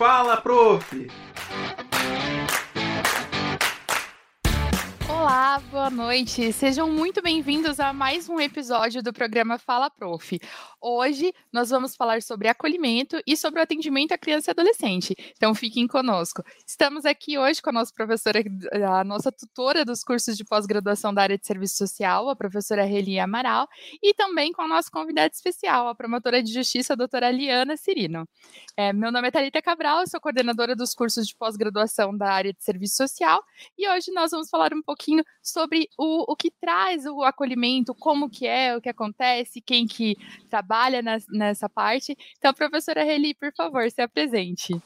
Fala, prof! Olá, boa noite. Sejam muito bem-vindos a mais um episódio do programa Fala Prof. Hoje nós vamos falar sobre acolhimento e sobre o atendimento à criança e adolescente. Então fiquem conosco. Estamos aqui hoje com a nossa professora, a nossa tutora dos cursos de pós-graduação da área de serviço social, a professora Reli Amaral, e também com a nossa convidada especial, a promotora de justiça, a doutora Liana Cirino. É, meu nome é Thalita Cabral, sou coordenadora dos cursos de pós-graduação da área de serviço social, e hoje nós vamos falar um pouquinho pouquinho sobre o, o que traz o acolhimento, como que é, o que acontece, quem que trabalha nessa parte. Então, professora Reli, por favor, se apresente.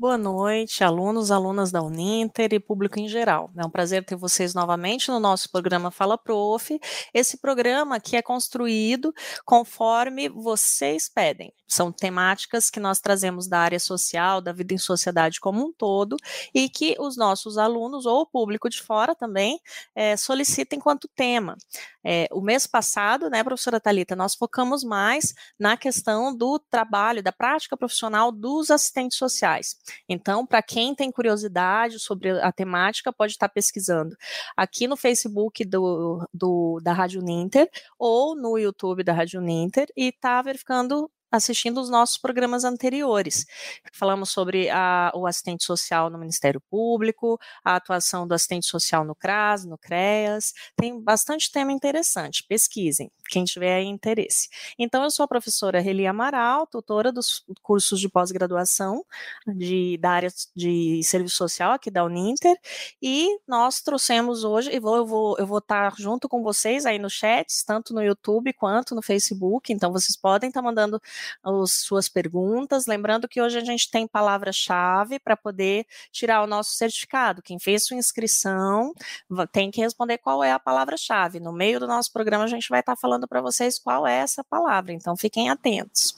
Boa noite, alunos, alunas da Uninter e público em geral. É um prazer ter vocês novamente no nosso programa Fala Prof. Esse programa que é construído conforme vocês pedem. São temáticas que nós trazemos da área social, da vida em sociedade como um todo, e que os nossos alunos ou o público de fora também é, solicitem quanto tema. É, o mês passado, né, professora Talita, nós focamos mais na questão do trabalho, da prática profissional dos assistentes sociais. Então, para quem tem curiosidade sobre a temática, pode estar pesquisando aqui no Facebook do, do da Rádio Ninter ou no YouTube da Rádio Ninter e está verificando assistindo os nossos programas anteriores. Falamos sobre a, o assistente social no Ministério Público, a atuação do assistente social no CRAS, no CREAS. Tem bastante tema interessante. Pesquisem, quem tiver interesse. Então, eu sou a professora Reli Amaral, tutora dos cursos de pós-graduação da área de serviço social aqui da Uninter, e nós trouxemos hoje, e vou, eu, vou, eu vou estar junto com vocês aí no chat, tanto no YouTube quanto no Facebook, então vocês podem estar mandando as suas perguntas. Lembrando que hoje a gente tem palavra-chave para poder tirar o nosso certificado. Quem fez sua inscrição tem que responder qual é a palavra-chave. No meio do nosso programa, a gente vai estar falando para vocês qual é essa palavra, então fiquem atentos.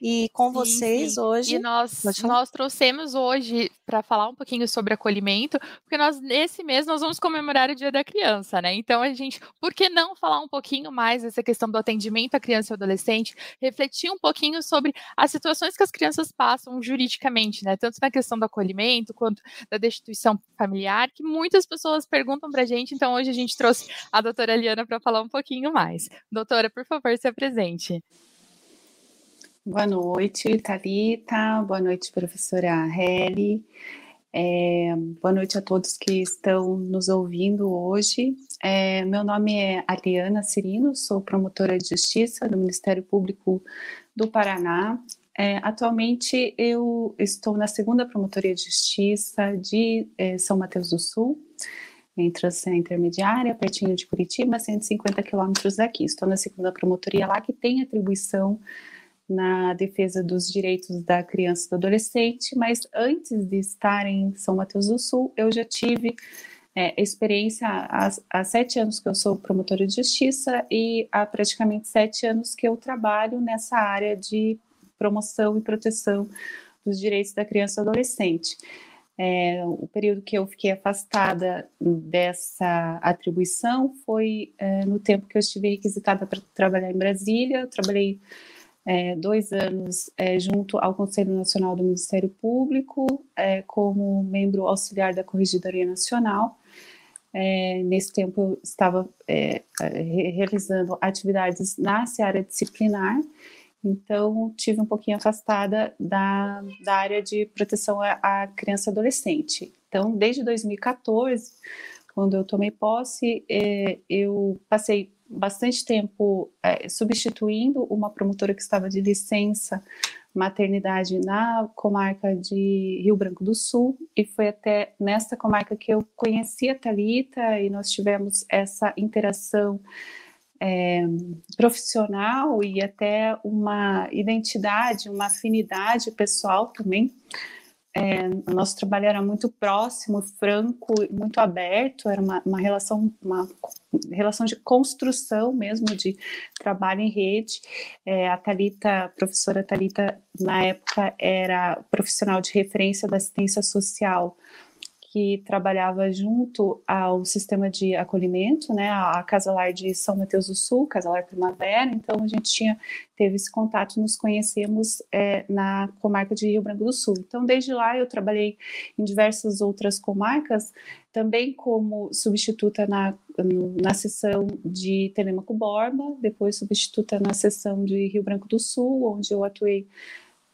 E com sim, vocês sim. hoje. E nós, nós trouxemos hoje para falar um pouquinho sobre acolhimento, porque nós, nesse mês, nós vamos comemorar o Dia da Criança, né? Então, a gente, por que não falar um pouquinho mais dessa questão do atendimento à criança e adolescente, refletir um pouquinho pouquinho sobre as situações que as crianças passam juridicamente, né? Tanto na questão do acolhimento quanto da destituição familiar, que muitas pessoas perguntam para a gente. Então, hoje a gente trouxe a doutora Liana para falar um pouquinho mais. Doutora, por favor, se apresente. Boa noite, Thalita. Boa noite, professora Heli. É, boa noite a todos que estão nos ouvindo hoje. É, meu nome é Ariana Cirino, sou promotora de justiça do Ministério Público do Paraná. É, atualmente eu estou na segunda promotoria de justiça de é, São Mateus do Sul, entre a intermediária, pertinho de Curitiba, 150 quilômetros daqui. Estou na segunda promotoria lá que tem atribuição na defesa dos direitos da criança e do adolescente, mas antes de estar em São Mateus do Sul, eu já tive é, experiência há, há, sete anos que eu sou promotora de justiça e há praticamente sete anos que eu trabalho nessa área de promoção e proteção dos direitos da criança e adolescente. É, o período que eu fiquei afastada dessa atribuição foi é, no tempo que eu estive requisitada para trabalhar em Brasília. Eu trabalhei é, dois anos é, junto ao Conselho Nacional do Ministério Público, é, como membro auxiliar da Corregedoria Nacional. É, nesse tempo eu estava é, realizando atividades na seara disciplinar, então tive um pouquinho afastada da, da área de proteção à criança e adolescente. Então, desde 2014, quando eu tomei posse, é, eu passei bastante tempo é, substituindo uma promotora que estava de licença maternidade na comarca de Rio Branco do Sul e foi até nessa comarca que eu conheci a Talita e nós tivemos essa interação é, profissional e até uma identidade, uma afinidade pessoal também é, o nosso trabalho era muito próximo, franco, muito aberto, era uma, uma, relação, uma relação de construção mesmo de trabalho em rede. É, a Talita, a professora Talita, na época era profissional de referência da assistência social, que trabalhava junto ao sistema de acolhimento, né, a Casa Lar de São Mateus do Sul, Casa Lar Primavera, então a gente tinha, teve esse contato, nos conhecemos é, na comarca de Rio Branco do Sul. Então, desde lá eu trabalhei em diversas outras comarcas, também como substituta na, na seção de Telemaco Borba, depois substituta na seção de Rio Branco do Sul, onde eu atuei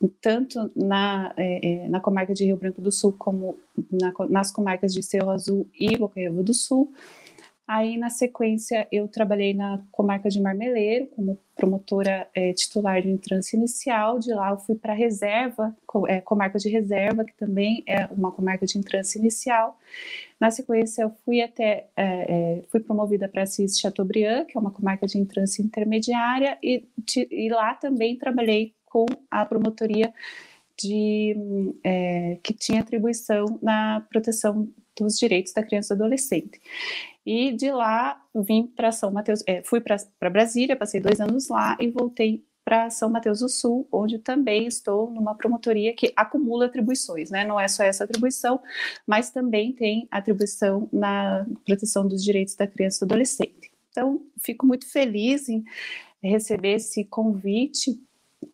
tanto na, é, é, na comarca de Rio Branco do Sul como na, nas comarcas de Cerro Azul e Bocaíba do Sul. Aí, na sequência, eu trabalhei na comarca de Marmeleiro como promotora é, titular de entrância inicial. De lá, eu fui para a reserva, é, comarca de reserva, que também é uma comarca de entrância inicial. Na sequência, eu fui até, é, é fui promovida para Assis Chateaubriand, que é uma comarca de entrância intermediária, e, e lá também trabalhei com a promotoria de, é, que tinha atribuição na proteção dos direitos da criança e do adolescente. E de lá vim para São Mateus, é, fui para Brasília, passei dois anos lá e voltei para São Mateus do Sul, onde também estou numa promotoria que acumula atribuições, né? Não é só essa atribuição, mas também tem atribuição na proteção dos direitos da criança e do adolescente. Então, fico muito feliz em receber esse convite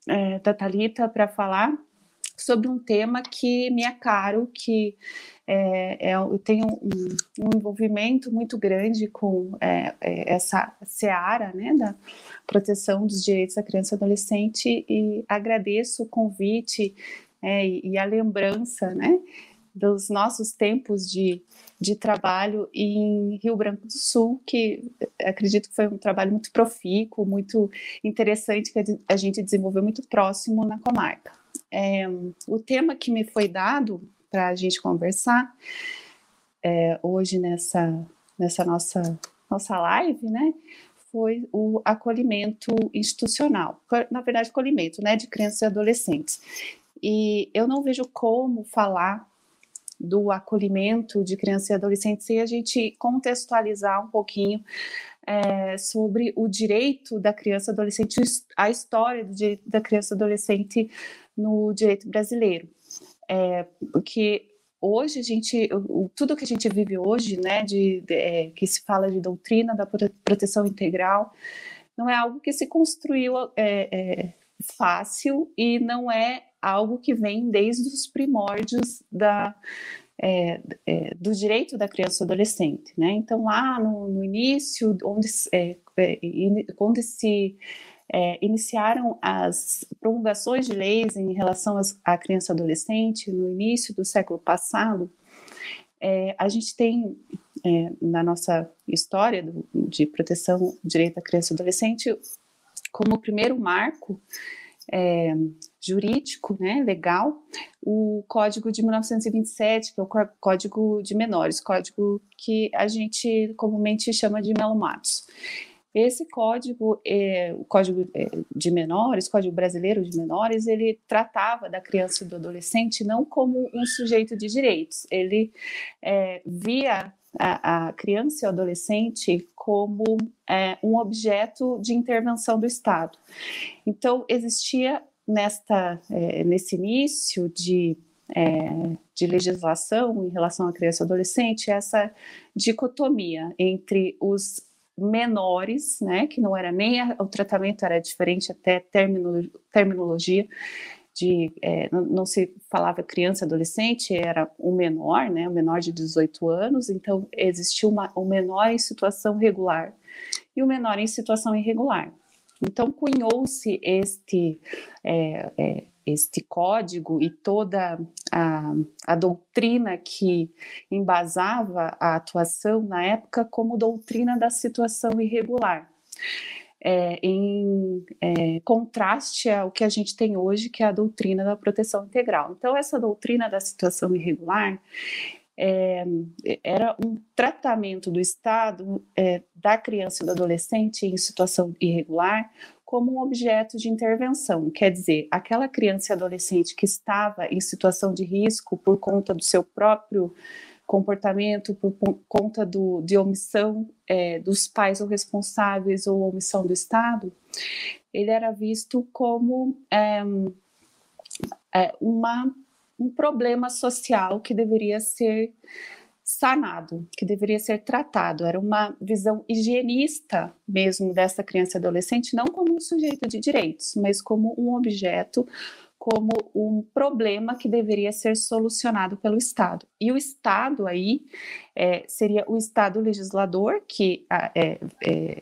é, Thalita para falar sobre um tema que me é caro, que é, é, eu tenho um, um, envolvimento muito grande com é, essa seara né, da proteção dos direitos da criança e adolescente e agradeço o convite é, e, a lembrança né, dos nossos tempos de, de trabalho em Rio Branco do Sul, que acredito que foi um trabalho muito profícuo, muito interessante, que a gente desenvolveu muito próximo na comarca. É, o tema que me foi dado para a gente conversar é, hoje nessa, nessa nossa, nossa live, né, foi o acolhimento institucional, na verdade, acolhimento né, de crianças e adolescentes. E eu não vejo como falar do acolhimento de crianças e adolescentes sem a gente contextualizar um pouquinho é, sobre o direito da criança e adolescente, a história do direito da criança e adolescente no direito brasileiro. É, porque hoje a gente, tudo que a gente vive hoje, né, de, de é, que se fala de doutrina da proteção integral, não é algo que se construiu é, é, fácil e não é algo que vem desde os primórdios da, é, é, do direito da criança e adolescente, né? Então lá no, no início, onde, é, é se é, iniciaram as promulgações de leis em relação à criança e adolescente no início do século passado, é, a gente tem na nossa história do, de proteção do direito da criança e adolescente como primeiro marco jurídico, né, legal, o Código de 1927, que é o Código de Menores, código que a gente comumente chama de Melo Matos. Esse código, é, o Código é, de Menores, Código Brasileiro de Menores, ele tratava da criança e do adolescente não como um sujeito de direitos, ele é, via a, a, criança e o adolescente como é, um objeto de intervenção do Estado. Então, existia nesta, é, nesse início de, é, de legislação em relação à criança e adolescente essa dicotomia entre os menores, né, que não era nem a, o tratamento era diferente até termino, terminologia de é, não, se falava criança adolescente era o menor, né, o menor de 18 anos, então existia uma, o menor em situação regular e o menor em situação irregular. Então, cunhou-se este, é, é, este código e toda a, a doutrina que embasava a atuação na época como doutrina da situação irregular. É, em é, contraste ao que a gente tem hoje, que é a doutrina da proteção integral. Então, essa doutrina da situação irregular é, era um tratamento do Estado é, da criança e do adolescente em situação irregular como um objeto de intervenção. Quer dizer, aquela criança e adolescente que estava em situação de risco por conta do seu próprio comportamento, por conta do, de omissão é, dos pais ou responsáveis ou omissão do Estado, ele era visto como é, é uma um problema social que deveria ser sanado, que deveria ser tratado. Era uma visão higienista mesmo dessa criança e adolescente, não como um sujeito de direitos, mas como um objeto, como um problema que deveria ser solucionado pelo Estado. E o Estado aí é, seria o Estado legislador, que é, é,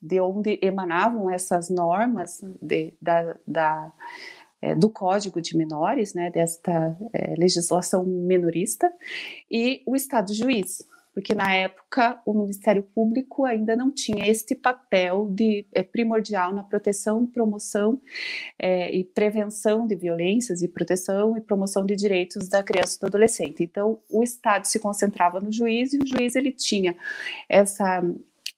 de onde emanavam essas normas de, da, da é, do Código de Menores, né, desta é, legislação minorista, e o Estado juiz, porque na época o Ministério Público ainda não tinha este papel de é, primordial na proteção, promoção é, e prevenção de violências e proteção e promoção de direitos da criança e do adolescente. Então o Estado se concentrava no juiz e o juiz ele tinha essa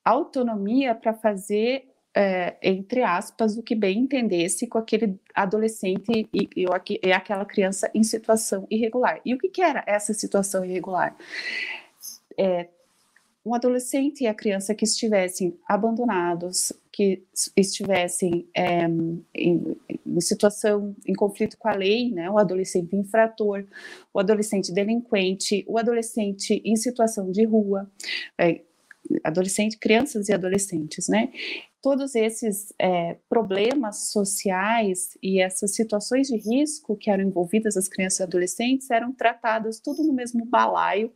autonomia para fazer é, entre aspas, o que bem entendesse com aquele adolescente e, e, e, aquela criança em situação irregular. E o que, que era essa situação irregular? É, um adolescente e a criança que estivessem abandonados, que estivessem é, em, em, situação, em conflito com a lei, né, o adolescente infrator, o adolescente delinquente, o adolescente em situação de rua, é, adolescente, crianças e adolescentes, né? Todos esses é, problemas sociais e essas situações de risco que eram envolvidas as crianças e adolescentes eram tratadas tudo no mesmo balaio,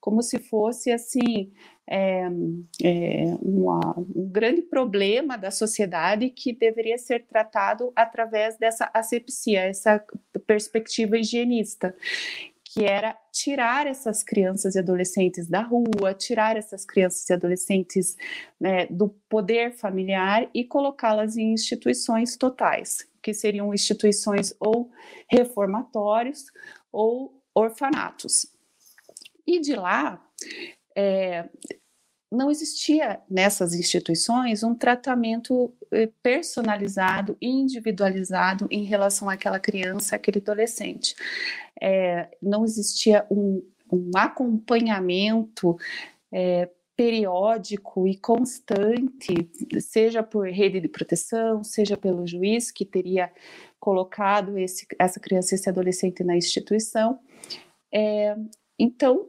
como se fosse assim é, é, uma, um grande problema da sociedade que deveria ser tratado através dessa asepsia, essa perspectiva higienista que era tirar essas crianças e adolescentes da rua, tirar essas crianças e adolescentes né, do poder familiar e colocá-las em instituições totais, que seriam instituições ou reformatórios ou orfanatos. E de lá, é, não existia nessas instituições um tratamento eh, personalizado, individualizado em relação àquela criança, aquele adolescente. É, não existia um, um acompanhamento é, periódico e constante, seja por rede de proteção, seja pelo juiz que teria colocado esse, essa criança, esse adolescente na instituição. É, então,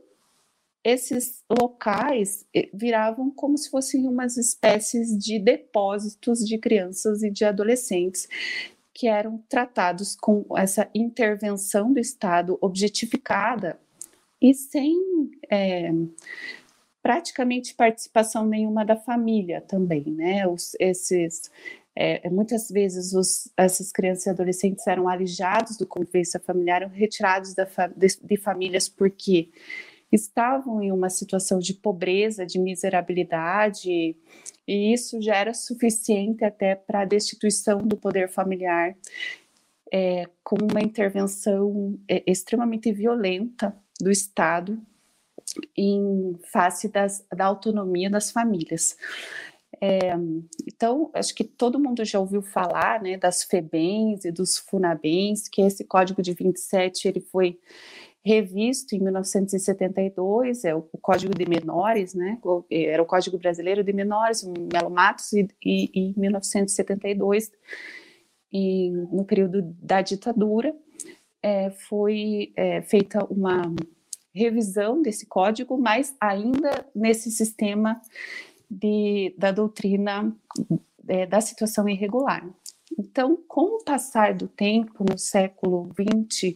esses locais eh, viravam como se fossem umas espécies de depósitos de crianças e de adolescentes que eram tratados com essa intervenção do Estado objetificada e sem é, praticamente participação nenhuma da família também, né? Os, esses é, muitas vezes os, essas crianças e adolescentes eram alijados do convívio familiar, eram retirados da, de, de famílias porque estavam em uma situação de pobreza, de miserabilidade, e isso já era suficiente até para a destituição do poder familiar, é, com uma intervenção é, extremamente violenta do Estado em face das, da autonomia das famílias. É, então, acho que todo mundo já ouviu falar né, das FEBENs e dos FUNABENs, que esse código de 27 ele foi revisto em 1972, é o, Código de Menores, né? Era o Código Brasileiro de Menores, o Melo Matos, e, e, em 1972, e, no período da ditadura, é, foi é, feita uma revisão desse código, mas ainda nesse sistema de, da doutrina é, da situação irregular. Então, com o passar do tempo, no século XX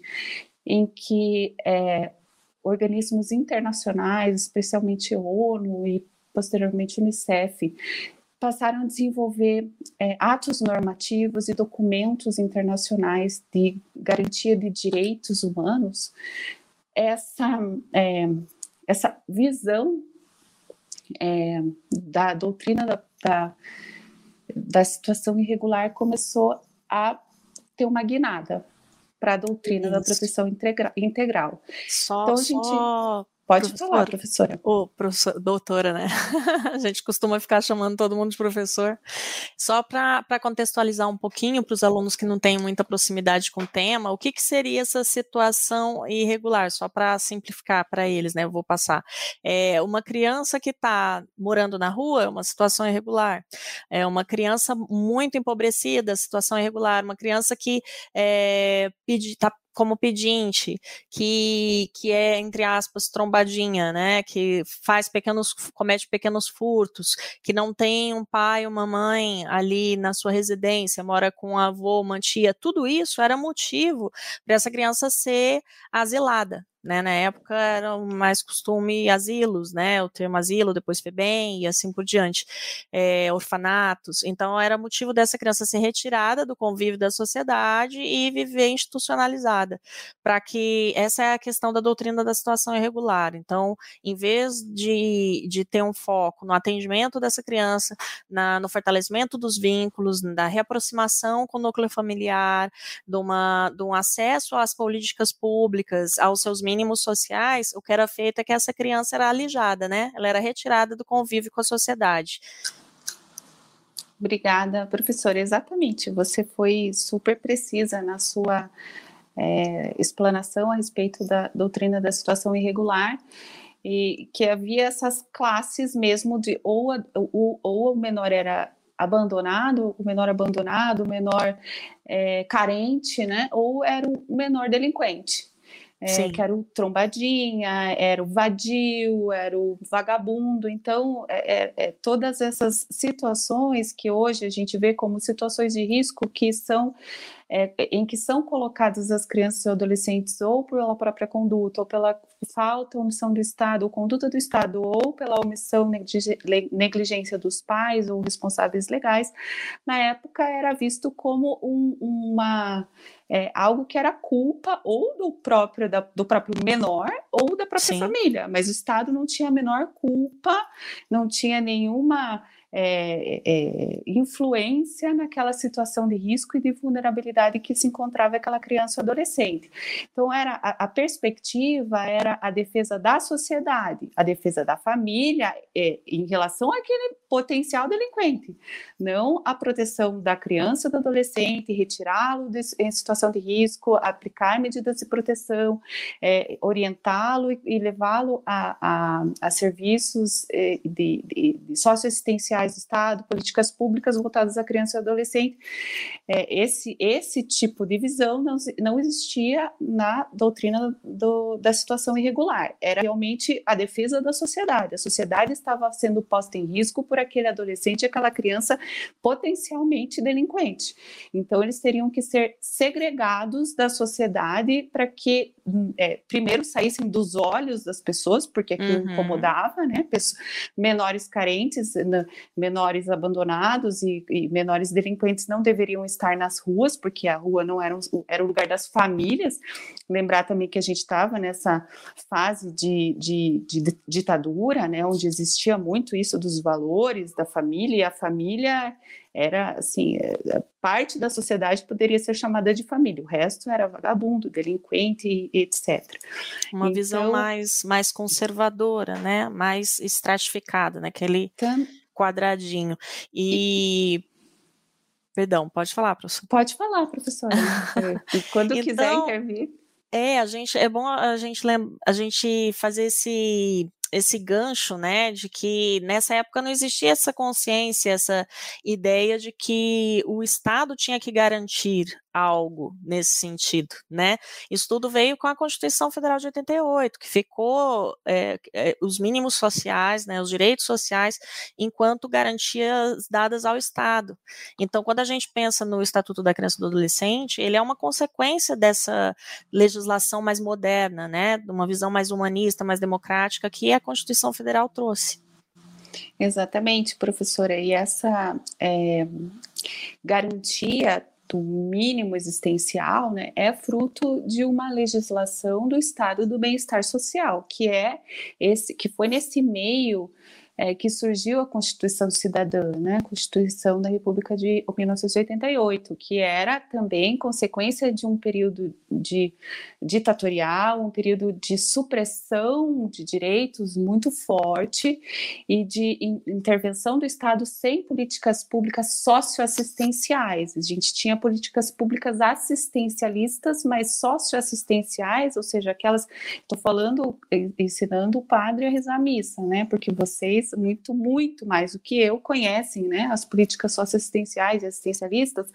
em que é, organismos internacionais, especialmente ONU e posteriormente Unicef, passaram a desenvolver é, atos normativos e documentos internacionais de garantia de direitos humanos, essa, é, essa visão é, da doutrina da, da, da situação irregular começou a ter uma guinada para a doutrina Isso. da proteção integral. Só, então, a gente... Só Pode professora. falar, professora. Professor, doutora, né? a gente costuma ficar chamando todo mundo de professor. Só para contextualizar um pouquinho para os alunos que não têm muita proximidade com o tema, o que, que seria essa situação irregular? Só para simplificar para eles, né? Eu vou passar. É uma criança que está morando na rua, é uma situação irregular. É uma criança muito empobrecida, situação irregular. Uma criança que é, está como pedinte, que, que é, entre aspas, trombadinha, né? Que faz pequenos, comete pequenos furtos, que não tem um pai ou uma mãe ali na sua residência, mora com um avô, uma tia, tudo isso era motivo para essa criança ser asilada, né? Na época era mais costume asilos, né? O termo asilo, depois FEBEM e assim por diante, é, orfanatos. Então era motivo dessa criança ser retirada do convívio da sociedade e viver institucionalizada, para que essa é a questão da doutrina da situação irregular. Então, em vez de, de ter um foco no atendimento dessa criança, na, no fortalecimento dos vínculos, da reaproximação com o núcleo familiar, de, uma, de um acesso às políticas públicas, aos seus mínimos mínimos sociais, o que era feito é que essa criança era alijada, né? Ela era retirada do convívio com a sociedade. Obrigada, professora. Exatamente, você foi super precisa na sua é, explanação a respeito da doutrina da situação irregular e que havia essas classes mesmo de ou, ou, ou o menor era abandonado, o menor abandonado, o menor é, carente, né? Ou era o menor delinquente é, que era o trombadinha, era o vadio, era o vagabundo. Então, é, é, é, todas essas situações que hoje a gente vê como situações de risco que são é, em que são colocadas as crianças e adolescentes ou pela própria conduta, ou pela falta ou omissão do Estado, ou conduta do Estado, ou pela omissão, negligência dos pais ou responsáveis legais, na época era visto como um, uma é, algo que era culpa ou do próprio, da, do próprio menor ou da própria Sim. família, mas o Estado não tinha a menor culpa, não tinha nenhuma é, é, influência naquela situação de risco e de vulnerabilidade que se encontrava aquela criança ou adolescente. Então, era a, a perspectiva era a defesa da sociedade, a defesa da família é, em relação àquele potencial delinquente, não a proteção da criança ou do adolescente, retirá-lo em situação de risco, aplicar medidas de proteção, é, orientá-lo e, e levá-lo a, a, a, serviços é, de, de, de do Estado, políticas públicas voltadas à criança e adolescente. É, esse, esse tipo de visão não, não existia na doutrina do, da situação irregular. Era realmente a defesa da sociedade. A sociedade estava sendo posta em risco por aquele adolescente e aquela criança potencialmente delinquente. Então, eles teriam que ser segregados da sociedade para que, é, primeiro, saíssem dos olhos das pessoas, porque aquilo uhum. incomodava, né? Pessoas, menores carentes, menores abandonados e, e, menores delinquentes não deveriam estar nas ruas, porque a rua não era, um, era o lugar das famílias. Lembrar também que a gente estava nessa fase de, de, de, ditadura, né, onde existia muito isso dos valores da família, e a família era assim, é, parte da sociedade poderia ser chamada de família, o resto era vagabundo, delinquente, etc. Uma então, visão mais, mais conservadora, né? Mais estratificada, né? Aquele, tam, quadradinho. E. Perdão, pode falar, professor. Pode falar, professora. e quando então, quiser intervir. É, a gente é bom a gente lembra, a gente fazer esse esse gancho, né, de que nessa época não existia essa consciência, essa ideia de que o Estado tinha que garantir algo nesse sentido, né? Isso tudo veio com a Constituição Federal de 88, que ficou é, os mínimos sociais, né, os direitos sociais, enquanto garantias dadas ao Estado. Então, quando a gente pensa no Estatuto da Criança e do Adolescente, ele é uma consequência dessa legislação mais moderna, né, de uma visão mais humanista, mais democrática, que a Constituição Federal trouxe. Exatamente, professora. E essa é, garantia do mínimo existencial, né, é fruto de uma legislação do Estado do Bem-Estar Social, que é esse, que foi nesse meio é, que surgiu a Constituição Cidadã, né, Constituição da República de 1988, que era também consequência de um período de ditatorial, um período de supressão de direitos muito forte e de in intervenção do Estado sem políticas públicas socioassistenciais. A gente tinha políticas públicas assistencialistas, mas socioassistenciais, ou seja, aquelas, estou falando, ensinando o padre a rezar a missa, né, porque vocês muito, muito mais do que eu, conhecem né, as políticas socioassistenciais e assistencialistas,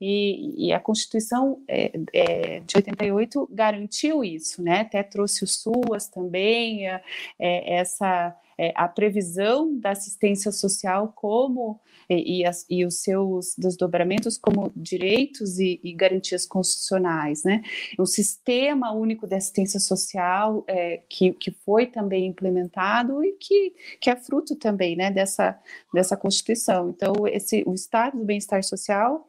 e, e a Constituição é, é, de 88 garantiu isso, né? Até trouxe o SUAS também, é, essa é, a previsão da assistência social como e, e, as, e os seus desdobramentos como direitos e, e, garantias constitucionais, né? O sistema único de assistência social é, que, que foi também implementado e que, que é fruto também, né, dessa, dessa Constituição. Então, esse, o Estado do Bem-Estar Social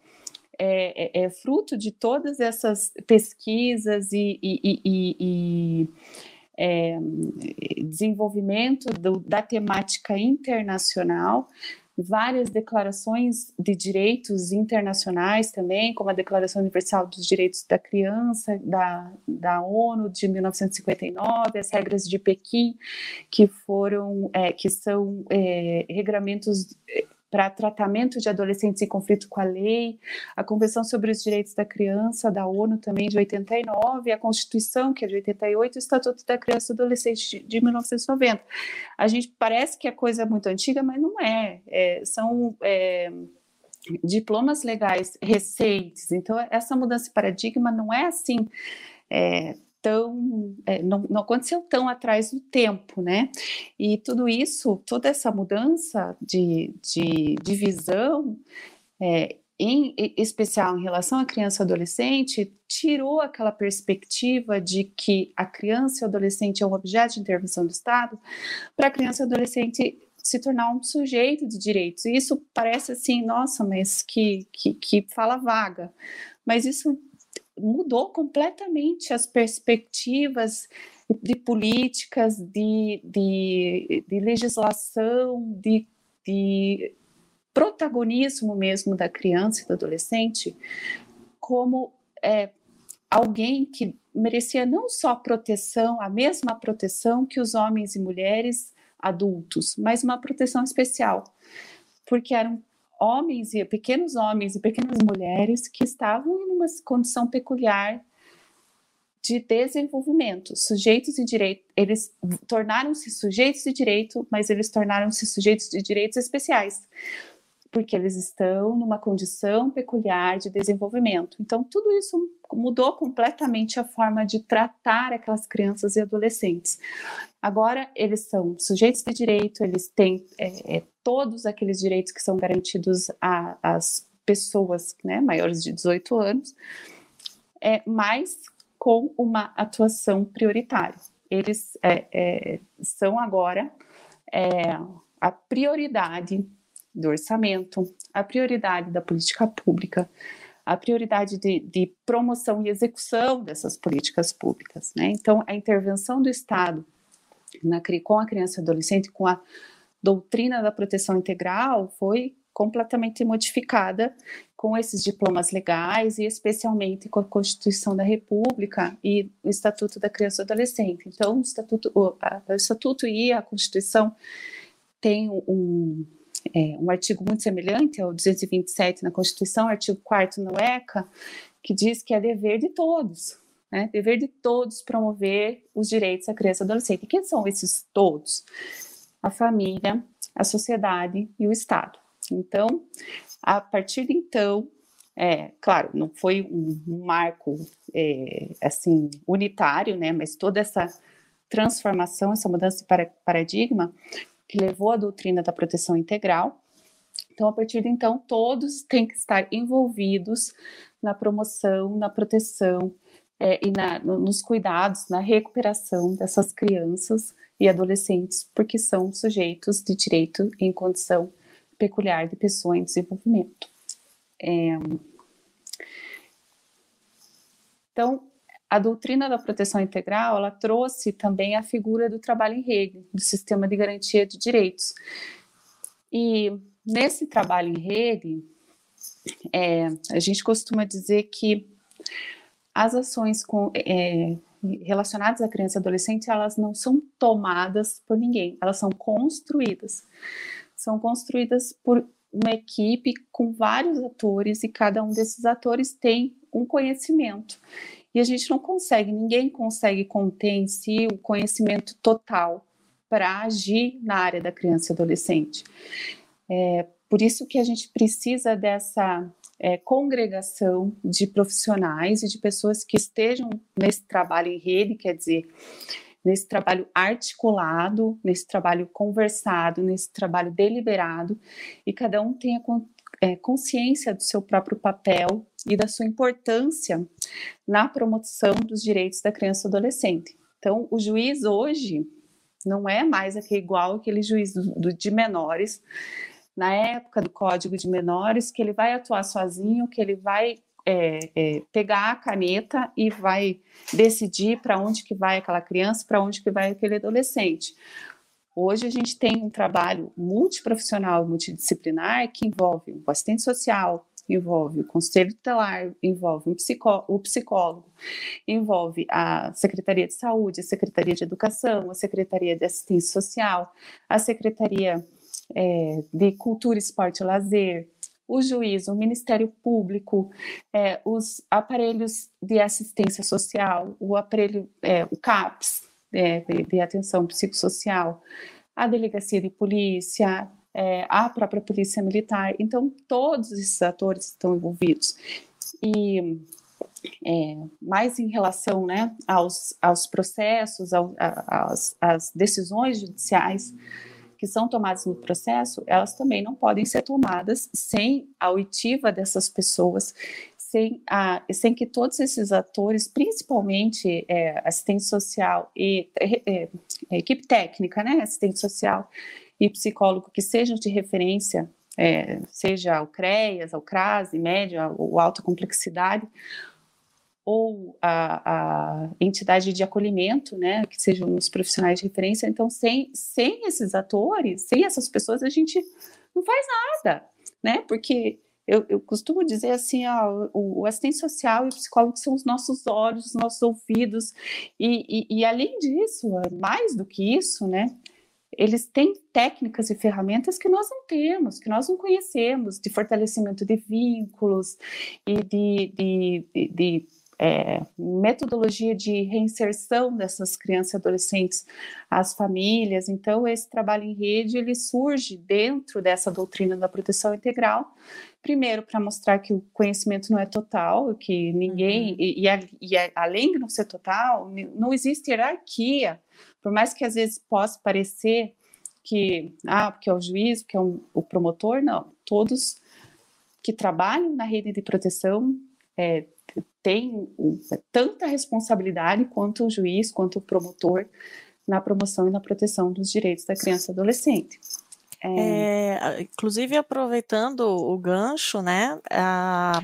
é, é, é, fruto de todas essas pesquisas e, e, e é, desenvolvimento do, da temática internacional, várias declarações de direitos internacionais também, como a Declaração Universal dos Direitos da Criança, da, da ONU de 1959, as regras de Pequim, que foram, é, que são é, regramentos para tratamento de adolescentes em conflito com a lei, a Convenção sobre os Direitos da Criança da ONU também de 89, a Constituição, que é de 88, e o Estatuto da Criança e do Adolescente de 1990. A gente parece que é coisa muito antiga, mas não é. é são é, diplomas legais recentes. Então, essa mudança de paradigma não é assim. É, tão é, não, não, aconteceu tão atrás do tempo, né? E tudo isso, toda essa mudança de, de, de visão, é, em especial em relação à criança e adolescente, tirou aquela perspectiva de que a criança e o adolescente é um objeto de intervenção do Estado, para a criança e adolescente se tornar um sujeito de direitos. E isso parece assim, nossa, mas que, que, que fala vaga. Mas isso mudou completamente as perspectivas de políticas, de, de, de legislação, de, de protagonismo mesmo da criança e do adolescente como é, alguém que merecia não só proteção, a mesma proteção que os homens e mulheres adultos, mas uma proteção especial, porque eram homens e pequenos homens e pequenas mulheres que estavam em uma condição peculiar de desenvolvimento, sujeitos de direito, eles tornaram-se sujeitos de direito, mas eles tornaram-se sujeitos de direitos especiais, porque eles estão numa condição peculiar de desenvolvimento. Então, tudo isso mudou completamente a forma de tratar aquelas crianças e adolescentes. Agora, eles são sujeitos de direito, eles têm é, é, todos aqueles direitos que são garantidos às pessoas né, maiores de 18 anos, é, mas com uma atuação prioritária. Eles é, é, são agora é, a prioridade do orçamento, a prioridade da política pública, a prioridade de, de promoção e execução dessas políticas públicas. Né? Então, a intervenção do Estado na, com a criança e adolescente, com a doutrina da proteção integral, foi completamente modificada com esses diplomas legais e especialmente com a Constituição da República e o Estatuto da Criança e Adolescente. Então, o Estatuto, o, a, o Estatuto e a Constituição têm um, é, um artigo muito semelhante ao 227 na Constituição, artigo 4 no ECA, que diz que é dever de todos, né? dever de todos promover os direitos da criança e adolescente. E quem são esses todos? A família, a sociedade e o Estado. Então, a partir de então, é, claro, não foi um, marco é, assim unitário, né? Mas toda essa transformação, essa mudança de paradigma que levou à doutrina da proteção integral. Então, a partir de então, todos têm que estar envolvidos na promoção, na proteção é, e na, nos cuidados, na recuperação dessas crianças e adolescentes, porque são sujeitos de direito em condição peculiar de pessoa em desenvolvimento. É... Então, a doutrina da proteção integral, ela trouxe também a figura do trabalho em rede, do sistema de garantia de direitos. E nesse trabalho em rede, é, a gente costuma dizer que as ações com, é, relacionadas à criança e adolescente, elas não são tomadas por ninguém, elas são construídas. São construídas por uma equipe com vários atores e cada um desses atores tem um conhecimento. E a gente não consegue, ninguém consegue conter em si o conhecimento total para agir na área da criança e adolescente. É, por isso que a gente precisa dessa é, congregação de profissionais e de pessoas que estejam nesse trabalho em rede, quer dizer, nesse trabalho articulado, nesse trabalho conversado, nesse trabalho deliberado, e cada um tenha é, consciência do seu próprio papel e da sua importância na promoção dos direitos da criança e adolescente. Então, o juiz hoje não é mais aquele, igual aquele juiz do, do, de menores, na época do Código de Menores, que ele vai atuar sozinho, que ele vai é, é, pegar a caneta e vai decidir para onde que vai aquela criança, para onde que vai aquele adolescente. Hoje a gente tem um trabalho multiprofissional, multidisciplinar, que envolve o assistente social, envolve o conselho tutelar, envolve um psicó o psicólogo, envolve a Secretaria de Saúde, a Secretaria de Educação, a Secretaria de Assistência Social, a Secretaria é, de Cultura, Esporte e Lazer, o juiz, o Ministério Público, é, os aparelhos de assistência social, o aparelho, é, o CAPS, de, de, atenção psicossocial, a delegacia de polícia, é, a própria polícia militar. Então, todos esses atores estão envolvidos. E é, mais em relação né, aos, aos processos, ao, às decisões judiciais, que são tomadas no processo, elas também não podem ser tomadas sem a oitiva dessas pessoas, sem, a, sem que todos esses atores, principalmente é, assistente social e é, é, equipe técnica, né, assistente social e psicólogo, que sejam de referência, é, seja o CREAS, o CRASE, média ou alta complexidade, ou a, a, entidade de acolhimento, né, que sejam os profissionais de referência. Então, sem, sem esses atores, sem essas pessoas, a gente não faz nada, né? Porque eu, eu costumo dizer assim, ó, o, o, assistente social e o psicólogo são os nossos olhos, os nossos ouvidos, e, e, e além disso, mais do que isso, né? Eles têm técnicas e ferramentas que nós não temos, que nós não conhecemos, de fortalecimento de vínculos e de, de, de, de é, metodologia de reinserção dessas crianças e adolescentes às famílias. Então, esse trabalho em rede ele surge dentro dessa doutrina da proteção integral, primeiro para mostrar que o conhecimento não é total, que ninguém uhum. e, e, e, além de não ser total, não existe hierarquia, por mais que às vezes possa parecer que ah, porque é o juiz, porque é um, o promotor, não, todos que trabalham na rede de proteção é, tem tanta responsabilidade quanto o juiz, quanto o promotor na promoção e na proteção dos direitos da criança e adolescente. É... É, inclusive aproveitando o gancho, né? A,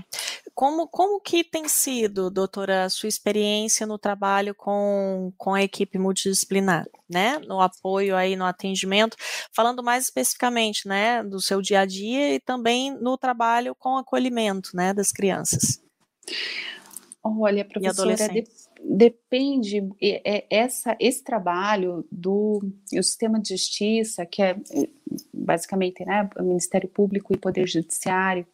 como, como que tem sido, doutora, a sua experiência no trabalho com, com a equipe multidisciplinar, né? No apoio aí, no atendimento, falando mais especificamente, né, do seu dia a dia e também no trabalho com acolhimento, né, das crianças. Olha, professora, de, depende é, essa esse trabalho do o sistema de justiça, que é basicamente né, o Ministério Público e Poder Judiciário,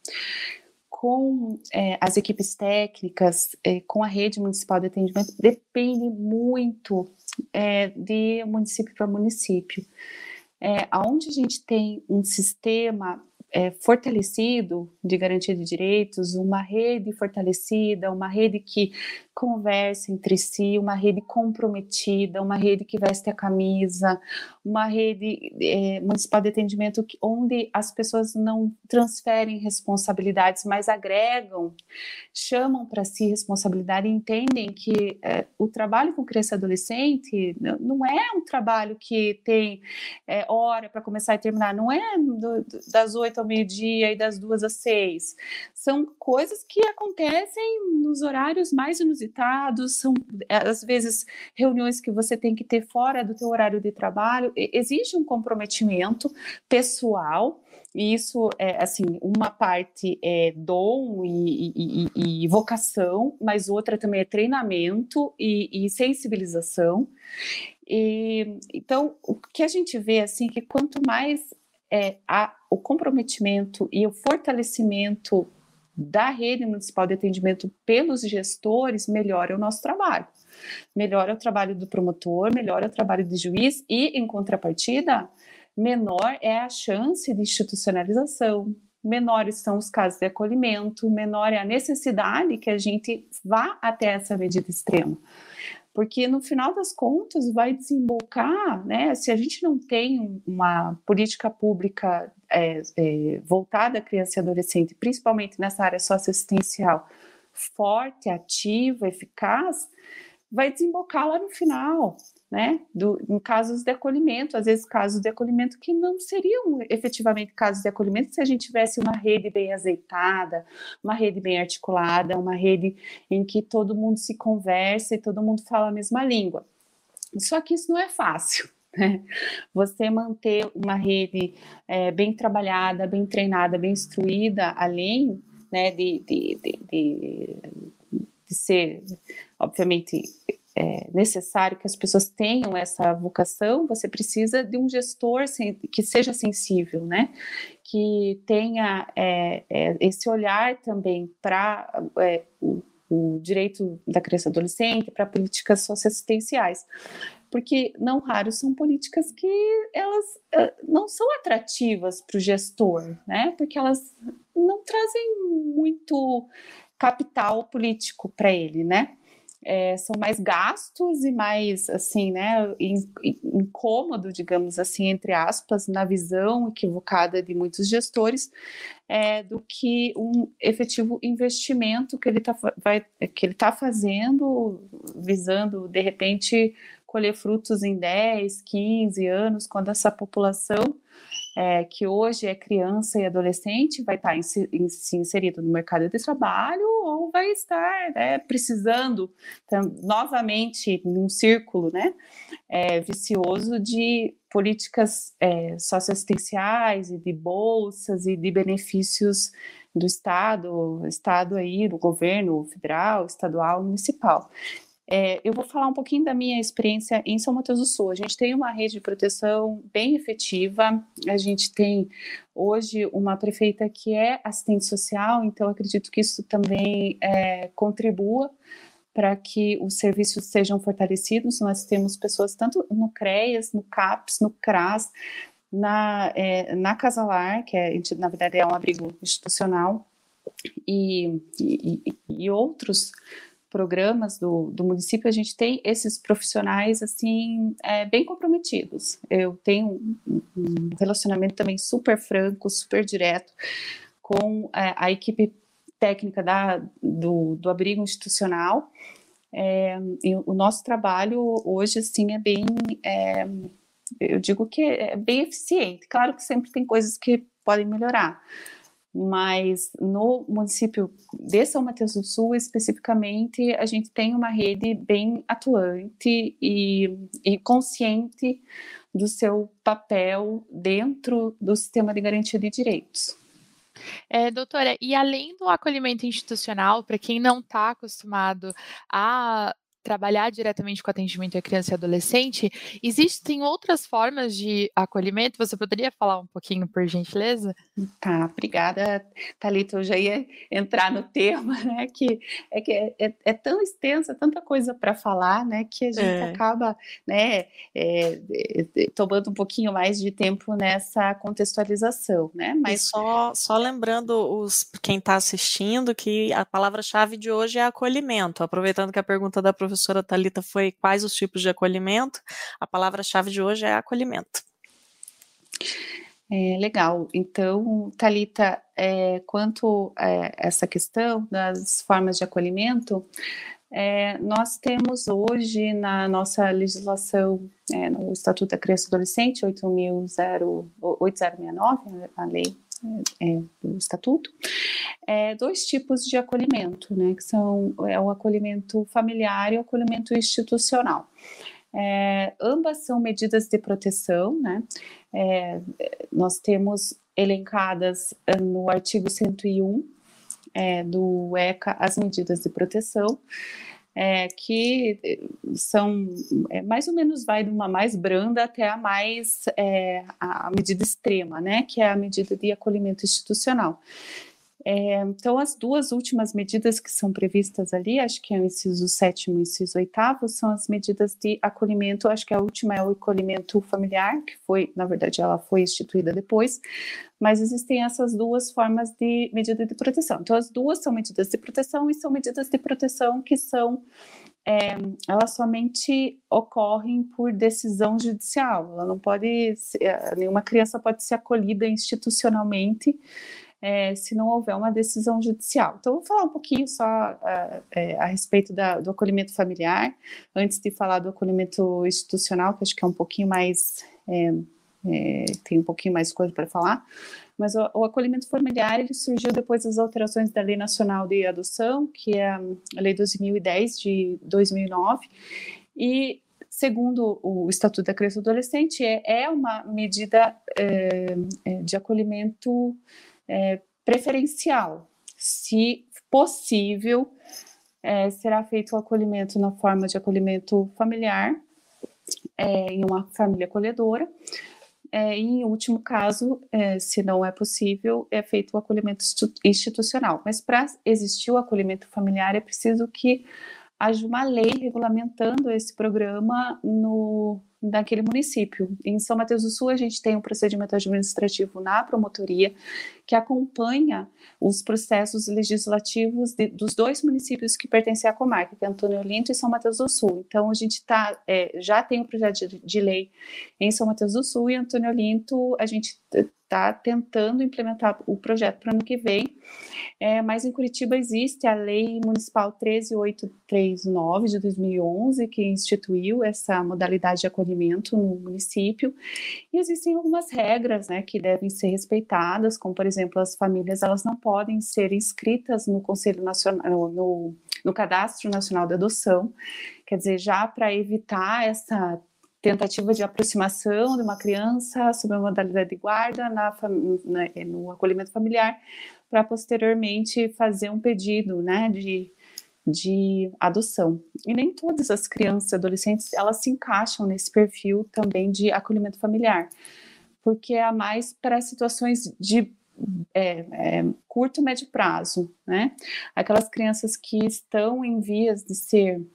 com é, as equipes técnicas, é, com a rede municipal de atendimento, depende muito é, de município para município. É, onde a gente tem um sistema é, fortalecido de garantia de direitos, uma rede fortalecida, uma rede que conversa entre si, uma rede comprometida, uma rede que veste a camisa, uma rede é, municipal de atendimento que, onde as pessoas não transferem responsabilidades, mas agregam, chamam para si responsabilidade e entendem que é, o trabalho com criança e adolescente não é um trabalho que tem é, hora para começar e terminar, não é do, das oito ao meio-dia e das duas às seis. São coisas que acontecem nos horários mais inusitados são às vezes reuniões que você tem que ter fora do teu horário de trabalho, existe um comprometimento pessoal, e isso é assim, uma parte é dom e, e, e vocação, mas outra também é treinamento e, e sensibilização. E, então, o que a gente vê assim que quanto mais é, a, o comprometimento e o fortalecimento da rede municipal de atendimento pelos gestores melhora o nosso trabalho. melhor é o trabalho do promotor, melhor é o trabalho do juiz e, em contrapartida, menor é a chance de institucionalização, menores são os casos de acolhimento, menor é a necessidade que a gente vá até essa medida extrema. Porque no final das contas vai desembocar, né? Se a gente não tem uma política pública é, é, voltada à criança e adolescente, principalmente nessa área socioassistencial, forte, ativa, eficaz, vai desembocar lá no final né, do, em casos de acolhimento, às vezes casos de acolhimento que não seriam efetivamente casos de acolhimento se a gente tivesse uma rede bem azeitada, uma rede bem articulada, uma rede em que todo mundo se conversa e todo mundo fala a mesma língua. Só que isso não é fácil. Né? Você manter uma rede é, bem trabalhada, bem treinada, bem instruída, além né, de, de, de, de, de ser, obviamente, é necessário que as pessoas tenham essa vocação, você precisa de um gestor que seja sensível, né? Que tenha é, é, esse olhar também para é, o, o, direito da criança adolescente, para políticas socioassistenciais. Porque não raro são políticas que elas é, não são atrativas para o gestor, né? Porque elas não trazem muito capital político para ele, né? É, são mais gastos e mais, assim, né, incômodo, digamos assim, entre aspas, na visão equivocada de muitos gestores, é, do que um efetivo investimento que ele está tá fazendo, visando, de repente, colher frutos em 10, 15 anos, quando essa população é, que hoje é criança e adolescente vai estar se inserido no mercado de trabalho ou vai estar né, precisando então, novamente num círculo né, é, vicioso de políticas é, socioassistenciais e de bolsas e de benefícios do Estado, Estado aí, do governo federal, estadual, municipal. É, eu vou falar um pouquinho da minha experiência em São Mateus do Sul. A gente tem uma rede de proteção bem efetiva, a gente tem hoje uma prefeita que é assistente social, então acredito que isso também é, contribua para que os serviços sejam fortalecidos. Nós temos pessoas tanto no CREAS, no CAPS, no CRAS, na, é, na Casalar, que é, na verdade é um abrigo institucional, e, e, e outros programas do, do município, a gente tem esses profissionais, assim, é, bem comprometidos. Eu tenho um, relacionamento também super franco, super direto com é, a equipe técnica da, do, do abrigo institucional. É, o nosso trabalho hoje, assim, é bem, é, eu digo que é bem eficiente. Claro que sempre tem coisas que podem melhorar, mas no município de São Mateus do Sul, especificamente, a gente tem uma rede bem atuante e, e consciente do seu papel dentro do sistema de garantia de direitos. É, doutora, e além do acolhimento institucional, para quem não está acostumado a trabalhar diretamente com atendimento à criança e adolescente, existem outras formas de acolhimento? Você poderia falar um pouquinho, por gentileza? Tá, obrigada, Thalita. Eu já ia entrar no tema, né? Que é que é, é, é tão extensa, tanta coisa para falar, né? Que a gente é. acaba, né? É, é, tomando um pouquinho mais de tempo nessa contextualização, né? Mas e só, só lembrando os quem está assistindo que a palavra-chave de hoje é acolhimento. Aproveitando que a pergunta da professora professora Talita foi quais os tipos de acolhimento. A palavra-chave de hoje é acolhimento. É, legal. Então, Talita, é, quanto a essa questão das formas de acolhimento, é, nós temos hoje na nossa legislação, é, no Estatuto da Criança e Adolescente, 8069, a lei é, do Estatuto, é, dois tipos de acolhimento, né, que são é, o acolhimento familiar e o acolhimento institucional. É, ambas são medidas de proteção, né? É, nós temos elencadas é, no artigo 101 é, do ECA as medidas de proteção é, que eh, são é, mais ou menos vai de uma mais branda até a mais é, a medida extrema, né, que é a medida de acolhimento institucional. É, então, as duas últimas medidas que são previstas ali, acho que é o inciso sétimo e o inciso oitavo, são as medidas de acolhimento. Acho que a última é o acolhimento familiar, que foi, na verdade, ela foi instituída depois, mas existem essas duas formas de medida de proteção. Então, as duas são medidas de proteção e são medidas de proteção que são é, elas somente ocorrem por decisão judicial. Ela não pode, ser, nenhuma criança pode ser acolhida institucionalmente é, se não houver uma decisão judicial. Então, vou falar um pouquinho só uh, é, a respeito da, do acolhimento familiar, antes de falar do acolhimento institucional, que acho que é um pouquinho mais. É, é tem um pouquinho mais coisa para falar, mas o, o, acolhimento familiar ele surgiu depois das alterações da Lei Nacional de Adoção, que é a Lei 2010 de 2009, e segundo o Estatuto da Criança e do Adolescente, é, é uma medida é, é de acolhimento é, preferencial. Se possível, é, será feito o acolhimento na forma de acolhimento familiar, é, em uma família acolhedora. É, e, em último caso, é, se não é possível, é feito o acolhimento institucional. Mas para existir o acolhimento familiar, é preciso que haja uma lei regulamentando esse programa no, daquele município. Em São Mateus do Sul, a gente tem um procedimento administrativo na promotoria que acompanha os processos legislativos de, dos dois municípios que pertencem à comarca, que é Antônio Olinto e São Mateus do Sul. Então, a gente tá, é, já tem um projeto de, de, lei em São Mateus do Sul e Antônio Olinto, a gente está tentando implementar o projeto para o ano que vem. É, mas em Curitiba existe a Lei Municipal 13839 de 2011, que instituiu essa modalidade de acolhimento no município. E existem algumas regras né, que devem ser respeitadas, como, por exemplo, as famílias elas não podem ser inscritas no Conselho Nacional, no, no Cadastro Nacional de Adoção. Quer dizer, já para evitar essa tentativa de aproximação de uma criança sob a modalidade de guarda na, na, no acolhimento familiar, para posteriormente fazer um pedido né, de, de adoção. E nem todas as crianças e adolescentes elas se encaixam nesse perfil também de acolhimento familiar, porque é mais para situações de é, é, curto e médio prazo, né? Aquelas crianças que estão em vias de ser